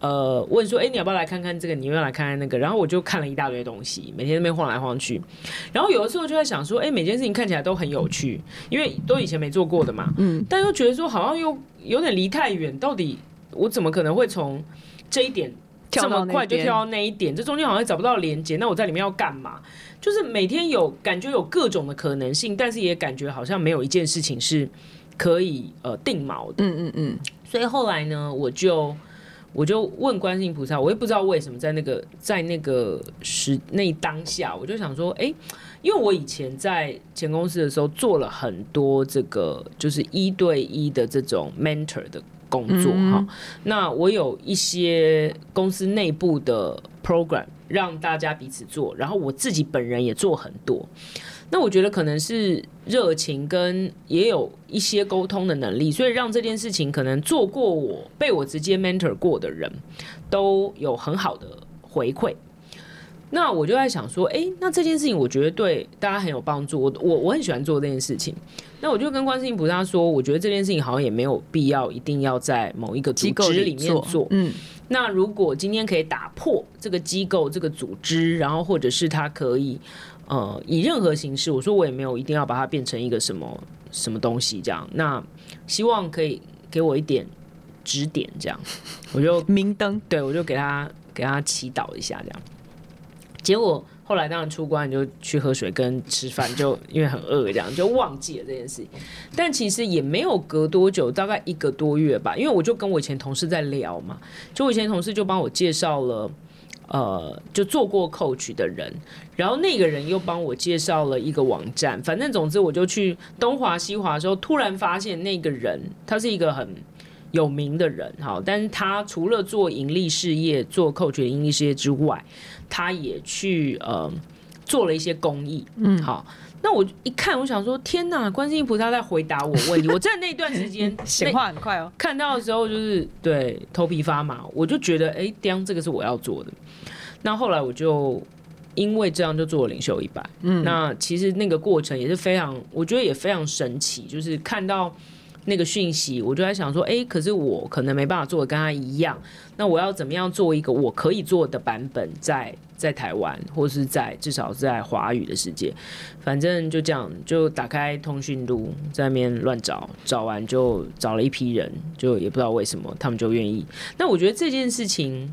[SPEAKER 2] 呃，问说，哎、你要不要来看看这个？你要不要来看看那个？然后我就看了一大堆东西，每天在那边晃来晃去。然后有的时候就在想说，哎、每件事情看起来都很有趣，因为都以前没做过的嘛。嗯。但又觉得说，好像又有点离太远。到底我怎么可能会从这一点
[SPEAKER 1] 跳
[SPEAKER 2] 这么快就跳到那一点？这中间好像找不到连接。那我在里面要干嘛？就是每天有感觉有各种的可能性，但是也感觉好像没有一件事情是可以呃定锚的。
[SPEAKER 1] 嗯嗯嗯，
[SPEAKER 2] 所以后来呢，我就我就问观世音菩萨，我也不知道为什么在那个在那个时那当下，我就想说，哎、因为我以前在前公司的时候做了很多这个就是一对一的这种 mentor 的工作哈、那我有一些公司内部的 program 让大家彼此做，然后我自己本人也做很多。那我觉得可能是热情跟也有一些沟通的能力，所以让这件事情可能做过我被我直接 mentor 过的人都有很好的回馈。那我就在想说，诶，那这件事情我觉得对大家很有帮助，我我我很喜欢做这件事情。那我就跟观世音菩萨说，我觉得这件事情好像也没有必要一定要在某一个组
[SPEAKER 1] 机构
[SPEAKER 2] 织里面做，
[SPEAKER 1] 嗯，
[SPEAKER 2] 那如果今天可以打破这个机构、这个组织，然后或者是它可以呃以任何形式，我说我也没有一定要把它变成一个什么什么东西这样。那希望可以给我一点指点，这样我就
[SPEAKER 1] 明灯
[SPEAKER 2] 对我就给他给他祈祷一下这样。结果后来当然出关就去喝水跟吃饭，就因为很饿这样就忘记了这件事情。但其实也没有隔多久，大概一个多月吧，因为我就跟我以前同事在聊嘛，就我以前同事就帮我介绍了。呃，就做过 coach 的人，然后那个人又帮我介绍了一个网站，反正总之我就去东华西华的时候，突然发现那个人他是一个很有名的人，哈，但是他除了做盈利事业、做 coach 的盈利事业之外，他也去呃做了一些公益，嗯，好。那我一看，我想说，天哪！观世音菩萨在回答我问题。我在那段时间
[SPEAKER 1] 显化很快哦。
[SPEAKER 2] 看到的时候，就是对头皮发麻，我就觉得，哎、叮，这个是我要做的。那后来我就因为这样就做了领袖一百。嗯，那其实那个过程也是非常，我觉得也非常神奇，就是看到那个讯息，我就在想说，哎，可是我可能没办法做的跟他一样，那我要怎么样做一个我可以做的版本，在在台湾，或是在至少在华语的世界，反正就这样，就打开通讯录，在那边乱找，找完就找了一批人，就也不知道为什么他们就愿意。那我觉得这件事情。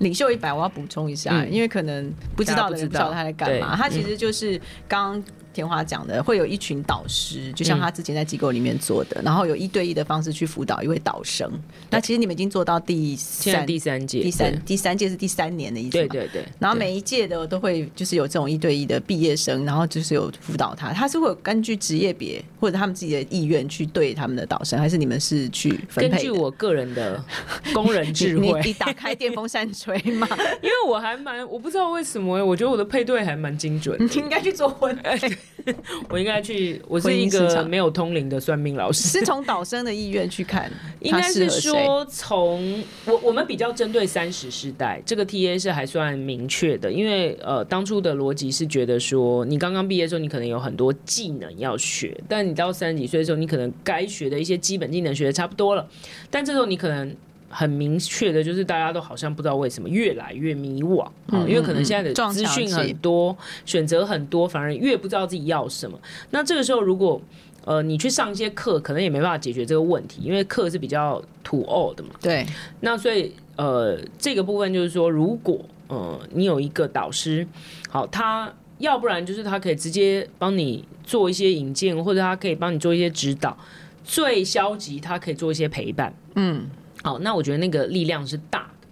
[SPEAKER 1] 领袖一百，我要补充一下，因为可能不知道的人不知道他在干嘛。他其实就是刚。田华讲的会有一群导师，就像他之前在机构里面做的，然后有一对一的方式去辅导一位导生。那其实你们已经做到第三
[SPEAKER 2] 第三届，
[SPEAKER 1] 第三第三届是第三年的意思。
[SPEAKER 2] 对对对。
[SPEAKER 1] 然后每一届的都会就是有这种一对一的毕业生，然后就是有辅导他。他是会有根据职业别或者他们自己的意愿去对他们的导生，还是你们是去分配？
[SPEAKER 2] 根据我个人的 工人智慧，
[SPEAKER 1] 你打开电风扇吹嘛？
[SPEAKER 2] 因为我还蛮我不知道为什么，我觉得我的配对还蛮精准。
[SPEAKER 1] 你应该去做婚配。
[SPEAKER 2] 我应该去，我是一个没有通灵的算命老师，
[SPEAKER 1] 是从导生的意愿去看，
[SPEAKER 2] 应该是说从我我们比较针对三十世代这个 T A 是还算明确的，因为呃当初的逻辑是觉得说你刚刚毕业的时候，你可能有很多技能要学，但你到三十几岁的时候，你可能该学的一些基本技能学的差不多了，但这时候你可能。很明确的，就是大家都好像不知道为什么越来越迷惘啊，因为可能现在的资讯很多，选择很多，反而越不知道自己要什么。那这个时候，如果呃你去上一些课，可能也没办法解决这个问题，因为课是比较土奥的嘛。
[SPEAKER 1] 对。
[SPEAKER 2] 那所以呃这个部分就是说，如果呃你有一个导师，好，他要不然就是他可以直接帮你做一些引荐，或者他可以帮你做一些指导。最消极，他可以做一些陪伴。嗯。好，那我觉得那个力量是大的。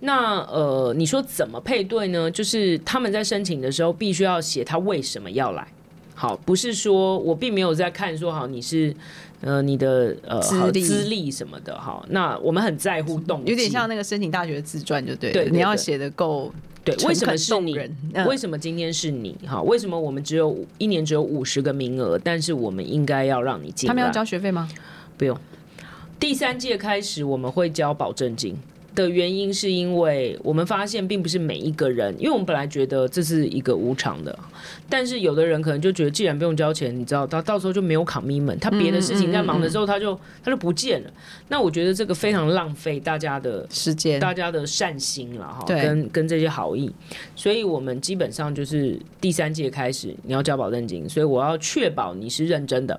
[SPEAKER 2] 那呃，你说怎么配对呢？就是他们在申请的时候，必须要写他为什么要来。好，不是说我并没有在看说好你是呃你的呃资历资历什么的哈。那我们很在乎动
[SPEAKER 1] 有点像那个申请大学的自传，就对。对，你要写的够
[SPEAKER 2] 对。为什么是你？为什么今天是你？哈，为什么我们只有一年只有五十个名额？但是我们应该要让你进。
[SPEAKER 1] 他们要交学费吗？
[SPEAKER 2] 不用。第三届开始，我们会交保证金的原因，是因为我们发现并不是每一个人，因为我们本来觉得这是一个无偿的，但是有的人可能就觉得，既然不用交钱，你知道，他到时候就没有卡咪们，他别的事情在忙的时候，他就他就不见了。那我觉得这个非常浪费大家的
[SPEAKER 1] 时间，
[SPEAKER 2] 大家的善心了哈，跟跟这些好意，所以我们基本上就是第三届开始你要交保证金，所以我要确保你是认真的。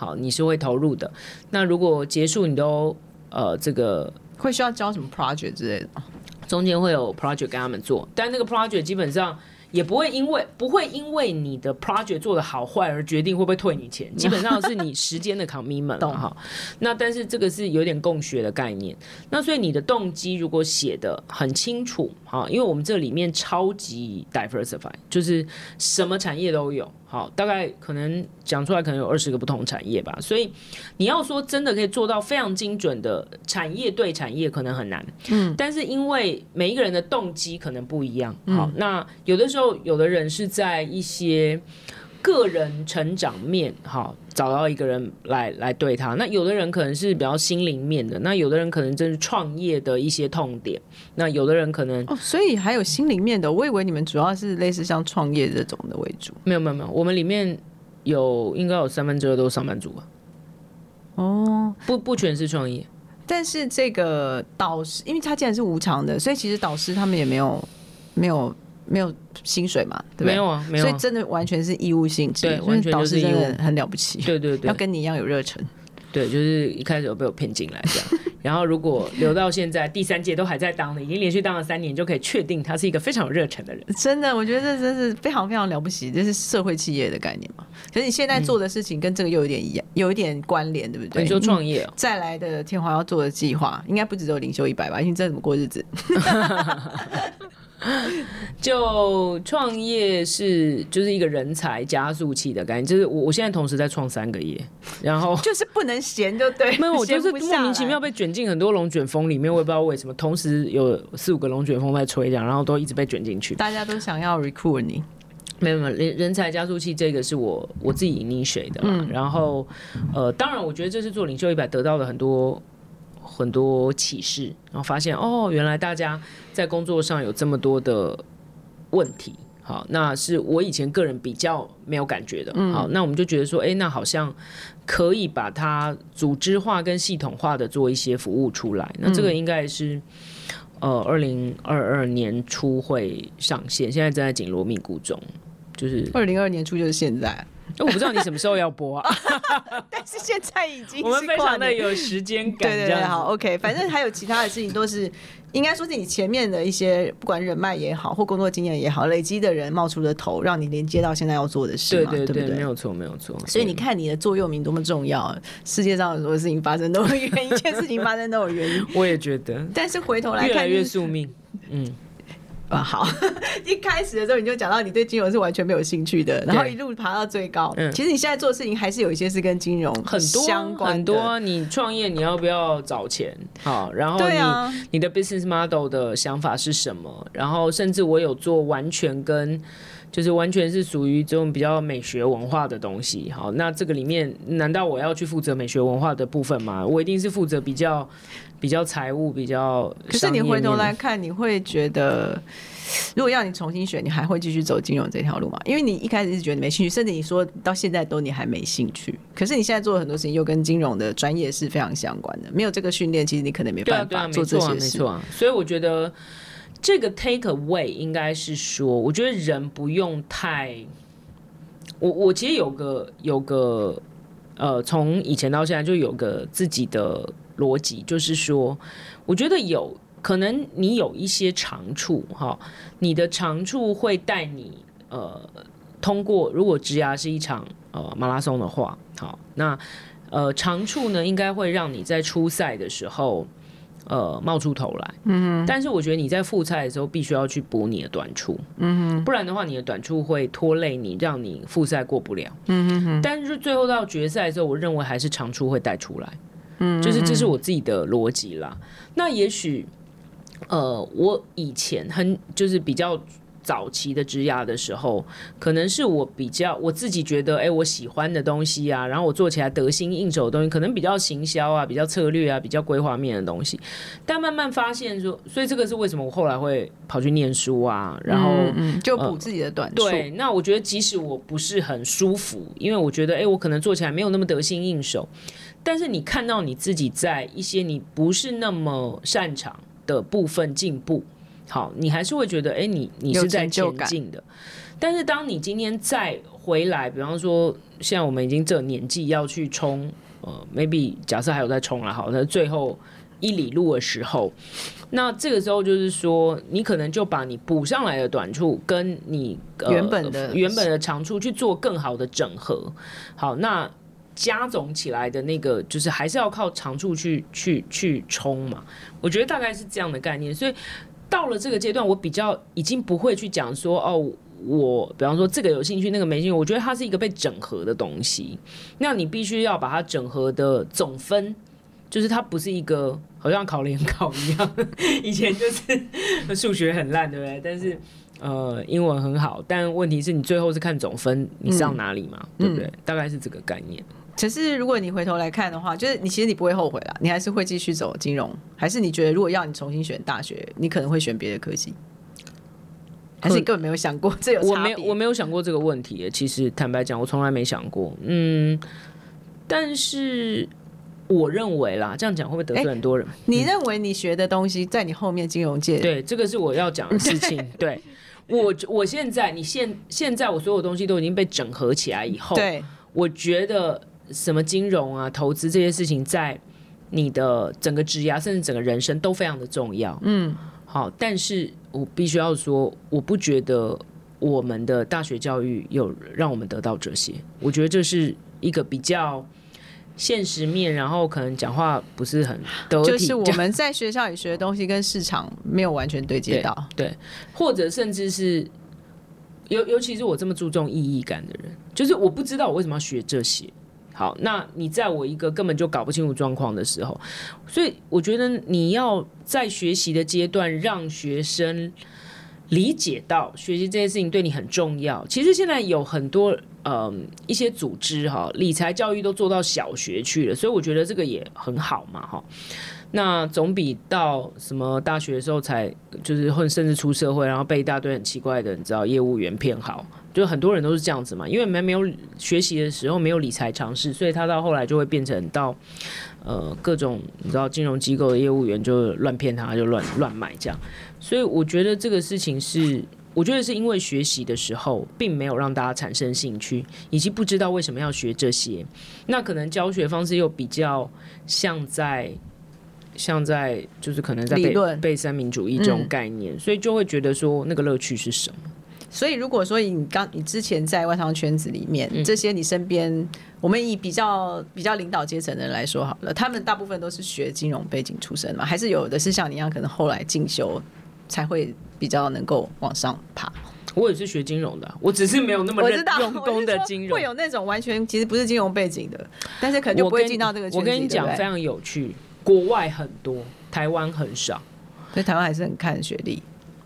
[SPEAKER 2] 好，你是会投入的。那如果结束，你都呃，这个
[SPEAKER 1] 会需要交什么 project 之类的吗？
[SPEAKER 2] 中间会有 project 跟他们做，但那个 project 基本上。也不会因为不会因为你的 project 做的好坏而决定会不会退你钱，基本上是你 时间的 commitment 哈。那但是这个是有点共学的概念。那所以你的动机如果写的很清楚哈，因为我们这里面超级 diversify，就是什么产业都有，好，大概可能讲出来可能有二十个不同产业吧。所以你要说真的可以做到非常精准的产业对产业，可能很难。嗯，但是因为每一个人的动机可能不一样，好，那有的时候。有的人是在一些个人成长面，哈，找到一个人来来对他。那有的人可能是比较心灵面的，那有的人可能真是创业的一些痛点。那有的人可能
[SPEAKER 1] 哦，所以还有心灵面的。我以为你们主要是类似像创业这种的为主。
[SPEAKER 2] 没有没有没有，我们里面有应该有三分之二都是上班族吧？哦，不不全是创业，
[SPEAKER 1] 但是这个导师，因为他既然是无偿的，所以其实导师他们也没有没有。没有薪水嘛？对
[SPEAKER 2] 没有啊，没有。
[SPEAKER 1] 所以真的完全是义务性质，
[SPEAKER 2] 对，完全就是义务，
[SPEAKER 1] 很了不起。
[SPEAKER 2] 对对对，
[SPEAKER 1] 要跟你一样有热忱。
[SPEAKER 2] 对，就是一开始有被我骗进来这样，然后如果留到现在第三届都还在当的，已经连续当了三年，就可以确定他是一个非常有热忱的人。
[SPEAKER 1] 真的，我觉得这真是非常非常了不起，这是社会企业的概念嘛。可是你现在做的事情跟这个又有点一样，有一点关联，对不对？
[SPEAKER 2] 你说创业，
[SPEAKER 1] 再来的天华要做的计划，应该不只有领袖一百吧？因为这怎么过日子？
[SPEAKER 2] 就创业是就是一个人才加速器的感觉，就是我我现在同时在创三个业，然后
[SPEAKER 1] 就是不能闲，就对，
[SPEAKER 2] 没有，我就是莫名其妙被卷进很多龙卷风里面，我也不知道为什么，同时有四五个龙卷风在吹这样，然后都一直被卷进去，
[SPEAKER 1] 大家都想要 recruit 你，
[SPEAKER 2] 没有没有人人才加速器这个是我我自己 initiate 的，嗯，然后呃，当然我觉得这是做领袖一百得到的很多。很多启示，然后发现哦，原来大家在工作上有这么多的问题，好，那是我以前个人比较没有感觉的。好，那我们就觉得说，哎，那好像可以把它组织化跟系统化的做一些服务出来。那这个应该是呃二零二二年初会上线，现在正在紧锣密鼓中。就是
[SPEAKER 1] 二零二年初就是现在，
[SPEAKER 2] 我不知道你什么时候要播啊，
[SPEAKER 1] 但是现在已经
[SPEAKER 2] 我们非常的有时间感。
[SPEAKER 1] 对对对，好，OK，反正还有其他的事情都是应该说是你前面的一些不管人脉也好或工作经验也好累积的人冒出的头，让你连接到现在要做的事嘛，对不对？
[SPEAKER 2] 没有错，没有错。
[SPEAKER 1] 所以你看你的座右铭多么重要，世界上很多事情发生都有原因，一切事情发生都有原因。
[SPEAKER 2] 我也觉得，
[SPEAKER 1] 但是回头来看，越
[SPEAKER 2] 来越宿命，嗯。
[SPEAKER 1] 啊，好！一开始的时候你就讲到你对金融是完全没有兴趣的，然后一路爬到最高。嗯，其实你现在做的事情还是有一些是跟金融
[SPEAKER 2] 很多
[SPEAKER 1] 相关
[SPEAKER 2] 很多。你创业你要不要找钱？好，然后你你的 business model 的想法是什么？然后甚至我有做完全跟就是完全是属于这种比较美学文化的东西。好，那这个里面难道我要去负责美学文化的部分吗？我一定是负责比较。比较财务比较，
[SPEAKER 1] 可是你回头来看，你会觉得，如果要你重新选，你还会继续走金融这条路吗？因为你一开始是觉得没兴趣，甚至你说到现在都你还没兴趣。可是你现在做的很多事情又跟金融的专业是非常相关的，没有这个训练，其实你可能没办法做这些事。
[SPEAKER 2] 所以我觉得这个 take away 应该是说，我觉得人不用太，我我其实有个有个呃，从以前到现在就有个自己的。逻辑就是说，我觉得有可能你有一些长处哈，你的长处会带你呃通过。如果职涯是一场呃马拉松的话，好，那呃长处呢应该会让你在初赛的时候呃冒出头来。嗯但是我觉得你在复赛的时候必须要去补你的短处。嗯不然的话你的短处会拖累你，让你复赛过不了。嗯哼。但是最后到决赛的时候，我认为还是长处会带出来。嗯，就是这是我自己的逻辑啦。那也许，呃，我以前很就是比较早期的职涯的时候，可能是我比较我自己觉得，哎，我喜欢的东西啊，然后我做起来得心应手的东西，可能比较行销啊，比较策略啊，比较规划面的东西。但慢慢发现说，所以这个是为什么我后来会跑去念书啊，然后
[SPEAKER 1] 就补自己的短处。
[SPEAKER 2] 对，那我觉得即使我不是很舒服，因为我觉得，哎，我可能做起来没有那么得心应手。但是你看到你自己在一些你不是那么擅长的部分进步，好，你还是会觉得，哎，你你是在前进的。但是当你今天再回来，比方说，现在我们已经这年纪要去冲，呃，maybe 假设还有在冲了，好，那最后一里路的时候，那这个时候就是说，你可能就把你补上来的短处跟你
[SPEAKER 1] 原本的
[SPEAKER 2] 原本的长处去做更好的整合，好，那。加总起来的那个，就是还是要靠长处去去去冲嘛。我觉得大概是这样的概念。所以到了这个阶段，我比较已经不会去讲说哦，我比方说这个有兴趣，那个没兴趣。我觉得它是一个被整合的东西。那你必须要把它整合的总分，就是它不是一个好像考联考一样，以前就是 数学很烂，对不对？但是呃，英文很好。但问题是你最后是看总分，你上哪里嘛？对不对？大概是这个概念。
[SPEAKER 1] 可是，如果你回头来看的话，就是你其实你不会后悔啦，你还是会继续走金融，还是你觉得如果要你重新选大学，你可能会选别的科系，还是你根本没有想过 这有
[SPEAKER 2] 差别？我没我没有想过这个问题，其实坦白讲，我从来没想过。嗯，但是我认为啦，这样讲会不会得罪很多人？
[SPEAKER 1] 你认为你学的东西在你后面金融界？
[SPEAKER 2] 对，这个是我要讲的事情。对我，我现在你现现在我所有东西都已经被整合起来以后，
[SPEAKER 1] 对，
[SPEAKER 2] 我觉得。什么金融啊、投资这些事情，在你的整个职涯甚至整个人生都非常的重要。嗯，好，但是我必须要说，我不觉得我们的大学教育有让我们得到这些。我觉得这是一个比较现实面，然后可能讲话不是很得
[SPEAKER 1] 体。就是我们在学校里学的东西跟市场没有完全对接到，
[SPEAKER 2] 对，或者甚至是尤尤其是我这么注重意义感的人，就是我不知道我为什么要学这些。好，那你在我一个根本就搞不清楚状况的时候，所以我觉得你要在学习的阶段让学生理解到学习这件事情对你很重要。其实现在有很多嗯一些组织哈，理财教育都做到小学去了，所以我觉得这个也很好嘛哈。那总比到什么大学的时候才就是混甚至出社会，然后被一大堆很奇怪的你知道业务员骗好，就很多人都是这样子嘛，因为没没有学习的时候没有理财常识，所以他到后来就会变成到呃各种你知道金融机构的业务员就乱骗他，就乱乱买这样，所以我觉得这个事情是。我觉得是因为学习的时候，并没有让大家产生兴趣，以及不知道为什么要学这些。那可能教学方式又比较像在像在就是可能在背背三民主义这种
[SPEAKER 1] 嗯
[SPEAKER 2] 概念，所以就会觉得说那个乐趣是什么？
[SPEAKER 1] 所以，如果说你刚你之前在外商圈子里面，
[SPEAKER 2] 嗯
[SPEAKER 1] 这些你身边，我们以比较比较领导阶层的人来说好了，他们大部分都是学金融背景出身嘛，还是有的是像你一样，可能后来进修才会比较能够往上爬。
[SPEAKER 2] 我也是学金融的，我只是没有那么用功的金融
[SPEAKER 1] 会。有那种完全其实不是金融背景的，但是可能就不会进到这个圈子。
[SPEAKER 2] 我跟你讲，非常有趣，国外很多，台湾很少。
[SPEAKER 1] 所以台湾还是很看学历，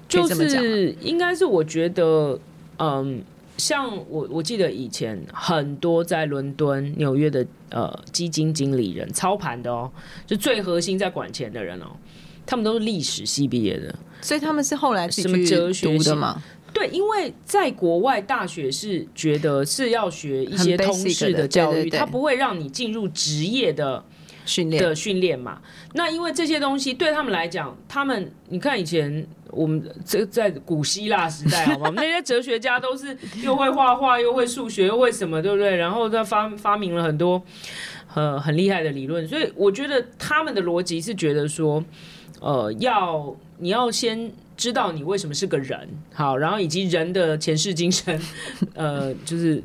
[SPEAKER 2] 就是应该是我觉得，嗯，像我我记得以前很多在伦敦、纽约的呃基金经理人操盘的哦，就最核心在管钱的人哦，他们都是历史系毕业的。
[SPEAKER 1] 所以他们是后来
[SPEAKER 2] 什么哲学
[SPEAKER 1] 的嘛？
[SPEAKER 2] 对，因为在国外大学是觉得是要学一些通识
[SPEAKER 1] 的
[SPEAKER 2] 教育，它不会让你进入职业的
[SPEAKER 1] 训练
[SPEAKER 2] 的训练嘛。那因为这些东西对他们来讲，他们你看以前我们这在古希腊时代，好吗？我 们那些哲学家都是又会画画，又会数学，又会什么，对不对？然后他发发明了很多呃很厉害的理论，所以我觉得他们的逻辑是觉得说，呃，要你要先。知道你为什么是个人，好，然后以及人的前世今生，呃，就是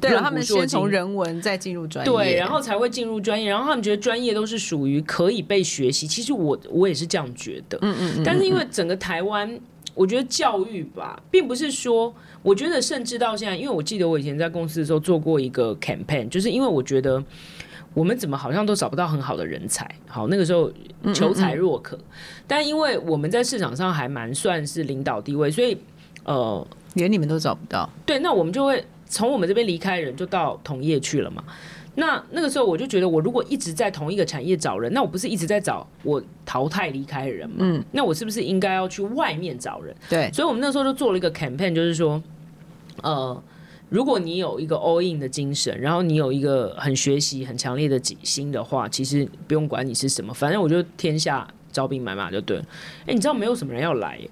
[SPEAKER 1] 对他们先从人文再进入专业，
[SPEAKER 2] 对，然后才会进入专业，然后他们觉得专业都是属于可以被学习。其实我我也是这样觉得，
[SPEAKER 1] 嗯嗯嗯，
[SPEAKER 2] 但是因为整个台湾，我觉得教育吧，并不是说，我觉得甚至到现在，因为我记得我以前在公司的时候做过一个 campaign，就是因为我觉得我们怎么好像都找不到很好的人才，好那个时候
[SPEAKER 1] 嗯
[SPEAKER 2] 求才若渴，但因为我们在市场上还蛮算是领导地位，所以呃，
[SPEAKER 1] 连你们都找不到，
[SPEAKER 2] 对，那我们就会从我们这边离开人，就到同业去了嘛。那那个时候我就觉得，我如果一直在同一个产业找人，那我不是一直在找我淘汰离开的人嘛？
[SPEAKER 1] 嗯，
[SPEAKER 2] 那我是不是应该要去外面找人？
[SPEAKER 1] 对，
[SPEAKER 2] 所以我们那时候就做了一个 campaign，就是说，呃，如果你有一个 all in 的精神，然后你有一个很学习很强烈的己心的话，其实不用管你是什么，反正我就天下招兵买马就对了。哎，你知道没有什么人要来耶、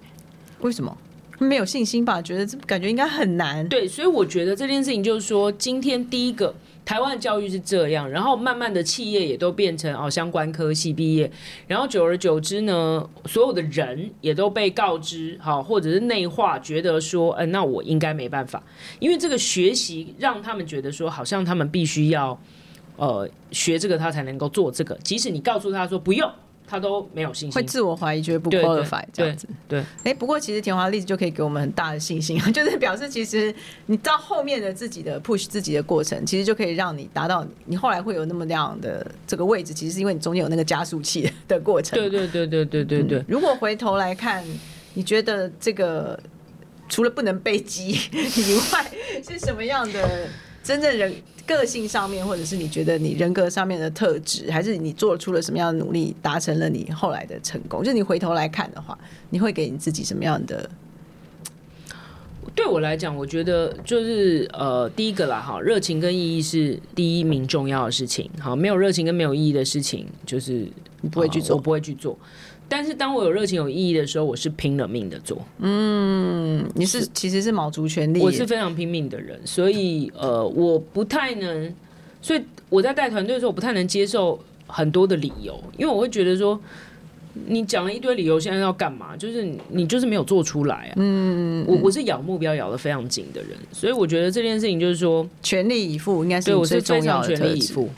[SPEAKER 1] 为什么？没有信心吧？觉得这感觉应该很难。
[SPEAKER 2] 对，所以我觉得这件事情就是说，今天第一个，台湾教育是这样，然后慢慢的企业也都变成哦相关科系毕业，然后久而久之呢，所有的人也都被告知好，或者是内化，觉得说，嗯、那我应该没办法，因为这个学习让他们觉得说，好像他们必须要呃学这个，他才能够做这个，即使你告诉他说不用，他都没有信心会。
[SPEAKER 1] 自我怀疑，觉得不 qualify 这样子。
[SPEAKER 2] 对，
[SPEAKER 1] 哎，不过其实田华例子就可以给我们很大的信心啊，就是表示其实你到后面的自己的 push 自己的过程，其实就可以让你达到你后来会有那么样的这个位置，其实是因为你中间有那个加速器的过程。
[SPEAKER 2] 对对对对对对对。
[SPEAKER 1] 如果回头来看，你觉得这个除了不能被击以外，是什么样的真正人个性上面，或者是你觉得你人格上面的特质，还是你做出了什么样的努力，达成了你后来的成功？就你回头来看的话，你会给你自己什么样的？
[SPEAKER 2] 对我来讲，我觉得就是呃，第一个啦，哈，热情跟意义是第一名重要的事情。好，没有热情跟没有意义的事情，就是
[SPEAKER 1] 你不会去做
[SPEAKER 2] 呃我不会去做。但是当我有热情、有意义的时候，我是拼了命的做，
[SPEAKER 1] 嗯，你是其实是卯足全力，
[SPEAKER 2] 我是非常拼命的人，所以呃，我不太能，所以我在带团队的时候，我不太能接受很多的理由，因为我会觉得说。你讲了一堆理由，现在要干嘛？就是你你就是没有做出来啊！嗯，我我是咬目标咬得非常紧的人，所以我觉得这件事情就是说，
[SPEAKER 1] 全力以赴，应该是
[SPEAKER 2] 对我是
[SPEAKER 1] 你最重
[SPEAKER 2] 非常全。力以赴。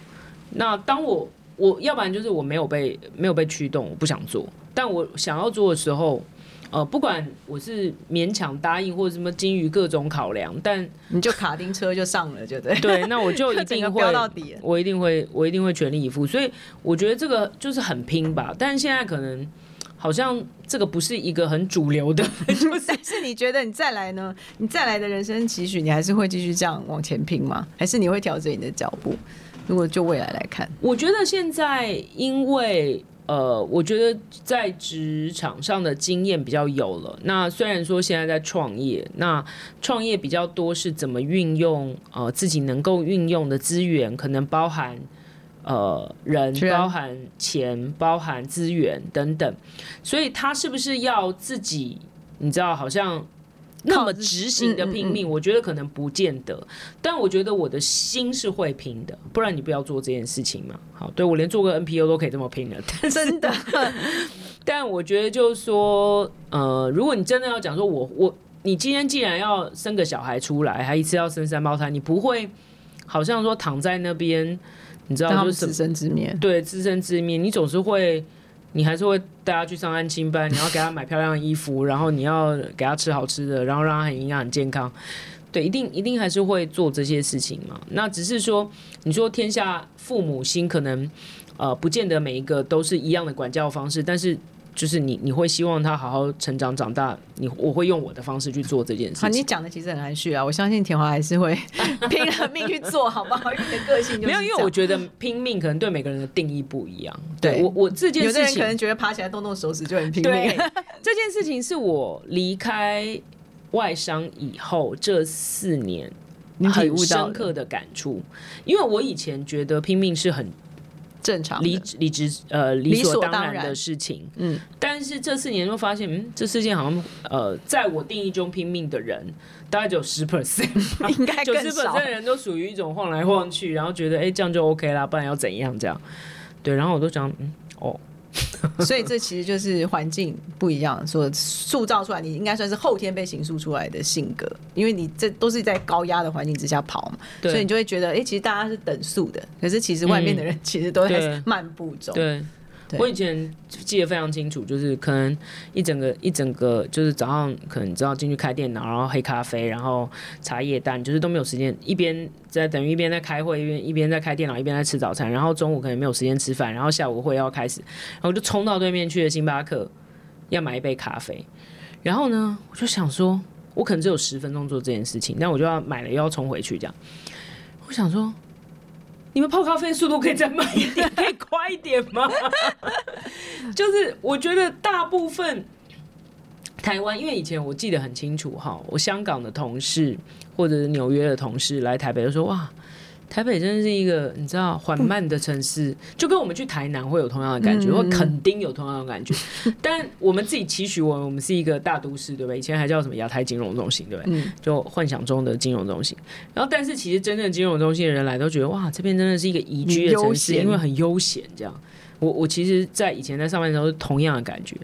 [SPEAKER 2] 那当我我要不然就是我没有被没有被驱动，我不想做，但我想要做的时候，呃，不管我是勉强答应或者什么基于各种考量，但
[SPEAKER 1] 你就卡丁车就上了，就对。
[SPEAKER 2] 对，那我就 一定会
[SPEAKER 1] 到底。
[SPEAKER 2] 我一定会，我一定会全力以赴。所以我觉得这个就是很拼吧。但是现在可能好像这个不是一个很主流的，就是
[SPEAKER 1] 但是你觉得你再来呢？你再来的人生期许，你还是会继续这样往前拼吗？还是你会调整你的脚步？如果就未来来看，
[SPEAKER 2] 我觉得现在因为呃，我觉得在职场上的经验比较有了。那虽然说现在在创业，那创业比较多是怎么运用呃自己能够运用的资源，可能包含呃人、
[SPEAKER 1] 人
[SPEAKER 2] 包含钱、包含资源等等。所以他是不是要自己，你知道，好像那么执行的拼命，我觉得可能不见得。但我觉得我的心是会拼的，不然你不要做这件事情嘛。好，对我连做个 NPO 都可以这么拼了，但
[SPEAKER 1] 真的，
[SPEAKER 2] 但我觉得就是说，呃，如果你真的要讲说我我你今天既然要生个小孩出来，还一次要生三胞胎，你不会好像说躺在那边，你知道就是
[SPEAKER 1] 自生自灭。
[SPEAKER 2] 对自生自灭，你总是会。你还是会带他去上安亲班，你要给他买漂亮的衣服，然后你要给他吃好吃的，然后让他很营养、很健康。对，一定一定还是会做这些事情嘛。那只是说，你说天下父母心，可能呃，不见得每一个都是一样的管教方式，但是就是你你会希望他好好成长长大，你我会用我的方式去做这件，事情。
[SPEAKER 1] 你讲的其实很含蓄啊，我相信田华还是会 拼了命去做，好不好？因为你的个性就是
[SPEAKER 2] 没有，因为我觉得拼命可能对每个人的定义不一样。
[SPEAKER 1] 对
[SPEAKER 2] 我我这件事情
[SPEAKER 1] 有的人可能觉得爬起来动动手指就很拼
[SPEAKER 2] 对
[SPEAKER 1] 命，
[SPEAKER 2] 这件事情是我离开外商以后这四年很深刻的感触，因为我以前觉得拼命是很
[SPEAKER 1] 正常的。
[SPEAKER 2] 理理直呃理
[SPEAKER 1] 理
[SPEAKER 2] 所当然的事情，
[SPEAKER 1] 嗯，
[SPEAKER 2] 但是这四年就发现，嗯，这世界好像呃，在我定义中拼命的人大概只有十 percent，
[SPEAKER 1] 应该
[SPEAKER 2] 九十 percent。的人都属于一种晃来晃去，然后觉得哎、这样就 OK 啦，不然要怎样这样？对，然后我都讲嗯哦，
[SPEAKER 1] 所以这其实就是环境不一样，所塑造出来，你应该算是后天被形塑出来的性格，因为你这都是在高压的环境之下跑嘛，所以你就会觉得，哎、其实大家是等速的，可是其实外面的人其实都
[SPEAKER 2] 对
[SPEAKER 1] 在漫步中。
[SPEAKER 2] 对。
[SPEAKER 1] 对
[SPEAKER 2] 我以前记得非常清楚，就是可能一整个一整个就是早上可能你知道进去开电脑，然后黑咖啡，然后茶叶蛋，就是都没有时间，一边在等于一边在开会，一边一边在开电脑，一边在吃早餐，然后中午可能没有时间吃饭，然后下午会要开始，然后就冲到对面去的星巴克要买一杯咖啡，然后呢，我就想说，我可能只有十分钟做这件事情，但我就要买了又要冲回去这样，我想说。你们泡咖啡速度可以再慢一点，可以快一点吗？就是我觉得大部分台湾，因为以前我记得很清楚哈，我香港的同事或者是纽约的同事来台北都说哇。台北真的是一个你知道缓慢的城市，就跟我们去台南会有同样的感觉，
[SPEAKER 1] 嗯
[SPEAKER 2] 或垦丁有同样的感觉。但我们自己期许我们，我们是一个大都市，对不对？以前还叫什么亚太金融中心，对不对？
[SPEAKER 1] 嗯
[SPEAKER 2] 就幻想中的金融中心。然后，但是其实真正金融中心的人来都觉得，哇，这边真的是一个宜居的城市，因为很悠闲。这样，我我其实，在以前在上班的时候是同样的感觉，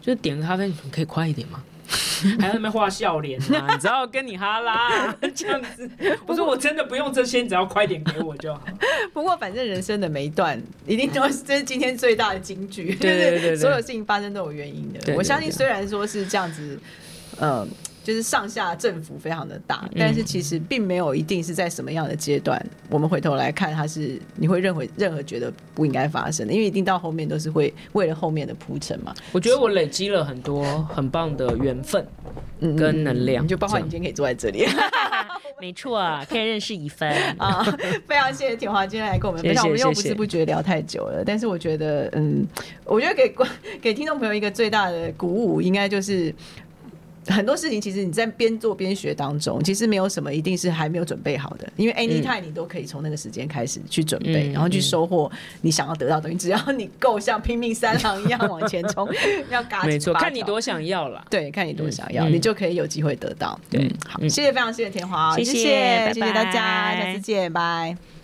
[SPEAKER 2] 就是点个咖啡，你可以快一点吗？还在那边画笑脸啊，你知道跟你哈拉、啊、这样子。我说我真的不用这些，你只要快点给我就好。
[SPEAKER 1] 不过反正人生的每一段一定都是这是今天最大的金句，
[SPEAKER 2] 对对对
[SPEAKER 1] 所有事情发生都有原因的。我相信虽然说是这样子，呃，就是上下振幅非常的大，
[SPEAKER 2] 嗯
[SPEAKER 1] 但是其实并没有一定是在什么样的阶段，我们回头来看，它是你会认为任何觉得不应该发生的，因为一定到后面都是会为了后面的铺陈嘛，
[SPEAKER 2] 我觉得我累积了很多很棒的缘分
[SPEAKER 1] 嗯
[SPEAKER 2] 跟能量，
[SPEAKER 1] 你就包括你今天可以坐在这里
[SPEAKER 2] 没错啊，可以认识一分。
[SPEAKER 1] 啊！非常谢谢铁华今天来跟我们分享，我们又不知不觉聊太久了，但是我觉得，嗯，我觉得给观给听众朋友一个最大的鼓舞，应该就是。很多事情其实你在边做边学当中，其实没有什么一定是还没有准备好的，因为 anytime 你都可以从那个时间开始去准备，
[SPEAKER 2] 嗯
[SPEAKER 1] 然后去收获你想要得到的东西。只要你够像拼命三郎一样往前冲，要嘎紧
[SPEAKER 2] 没错，看你多想要啦。
[SPEAKER 1] 对，看你多想要，
[SPEAKER 2] 嗯
[SPEAKER 1] 你就可以有机会得到。
[SPEAKER 2] 对
[SPEAKER 1] 嗯好，
[SPEAKER 2] 嗯
[SPEAKER 1] 谢谢，非常谢谢田华，
[SPEAKER 2] 谢谢
[SPEAKER 1] 谢谢，大家，
[SPEAKER 2] 拜
[SPEAKER 1] 下次见，拜。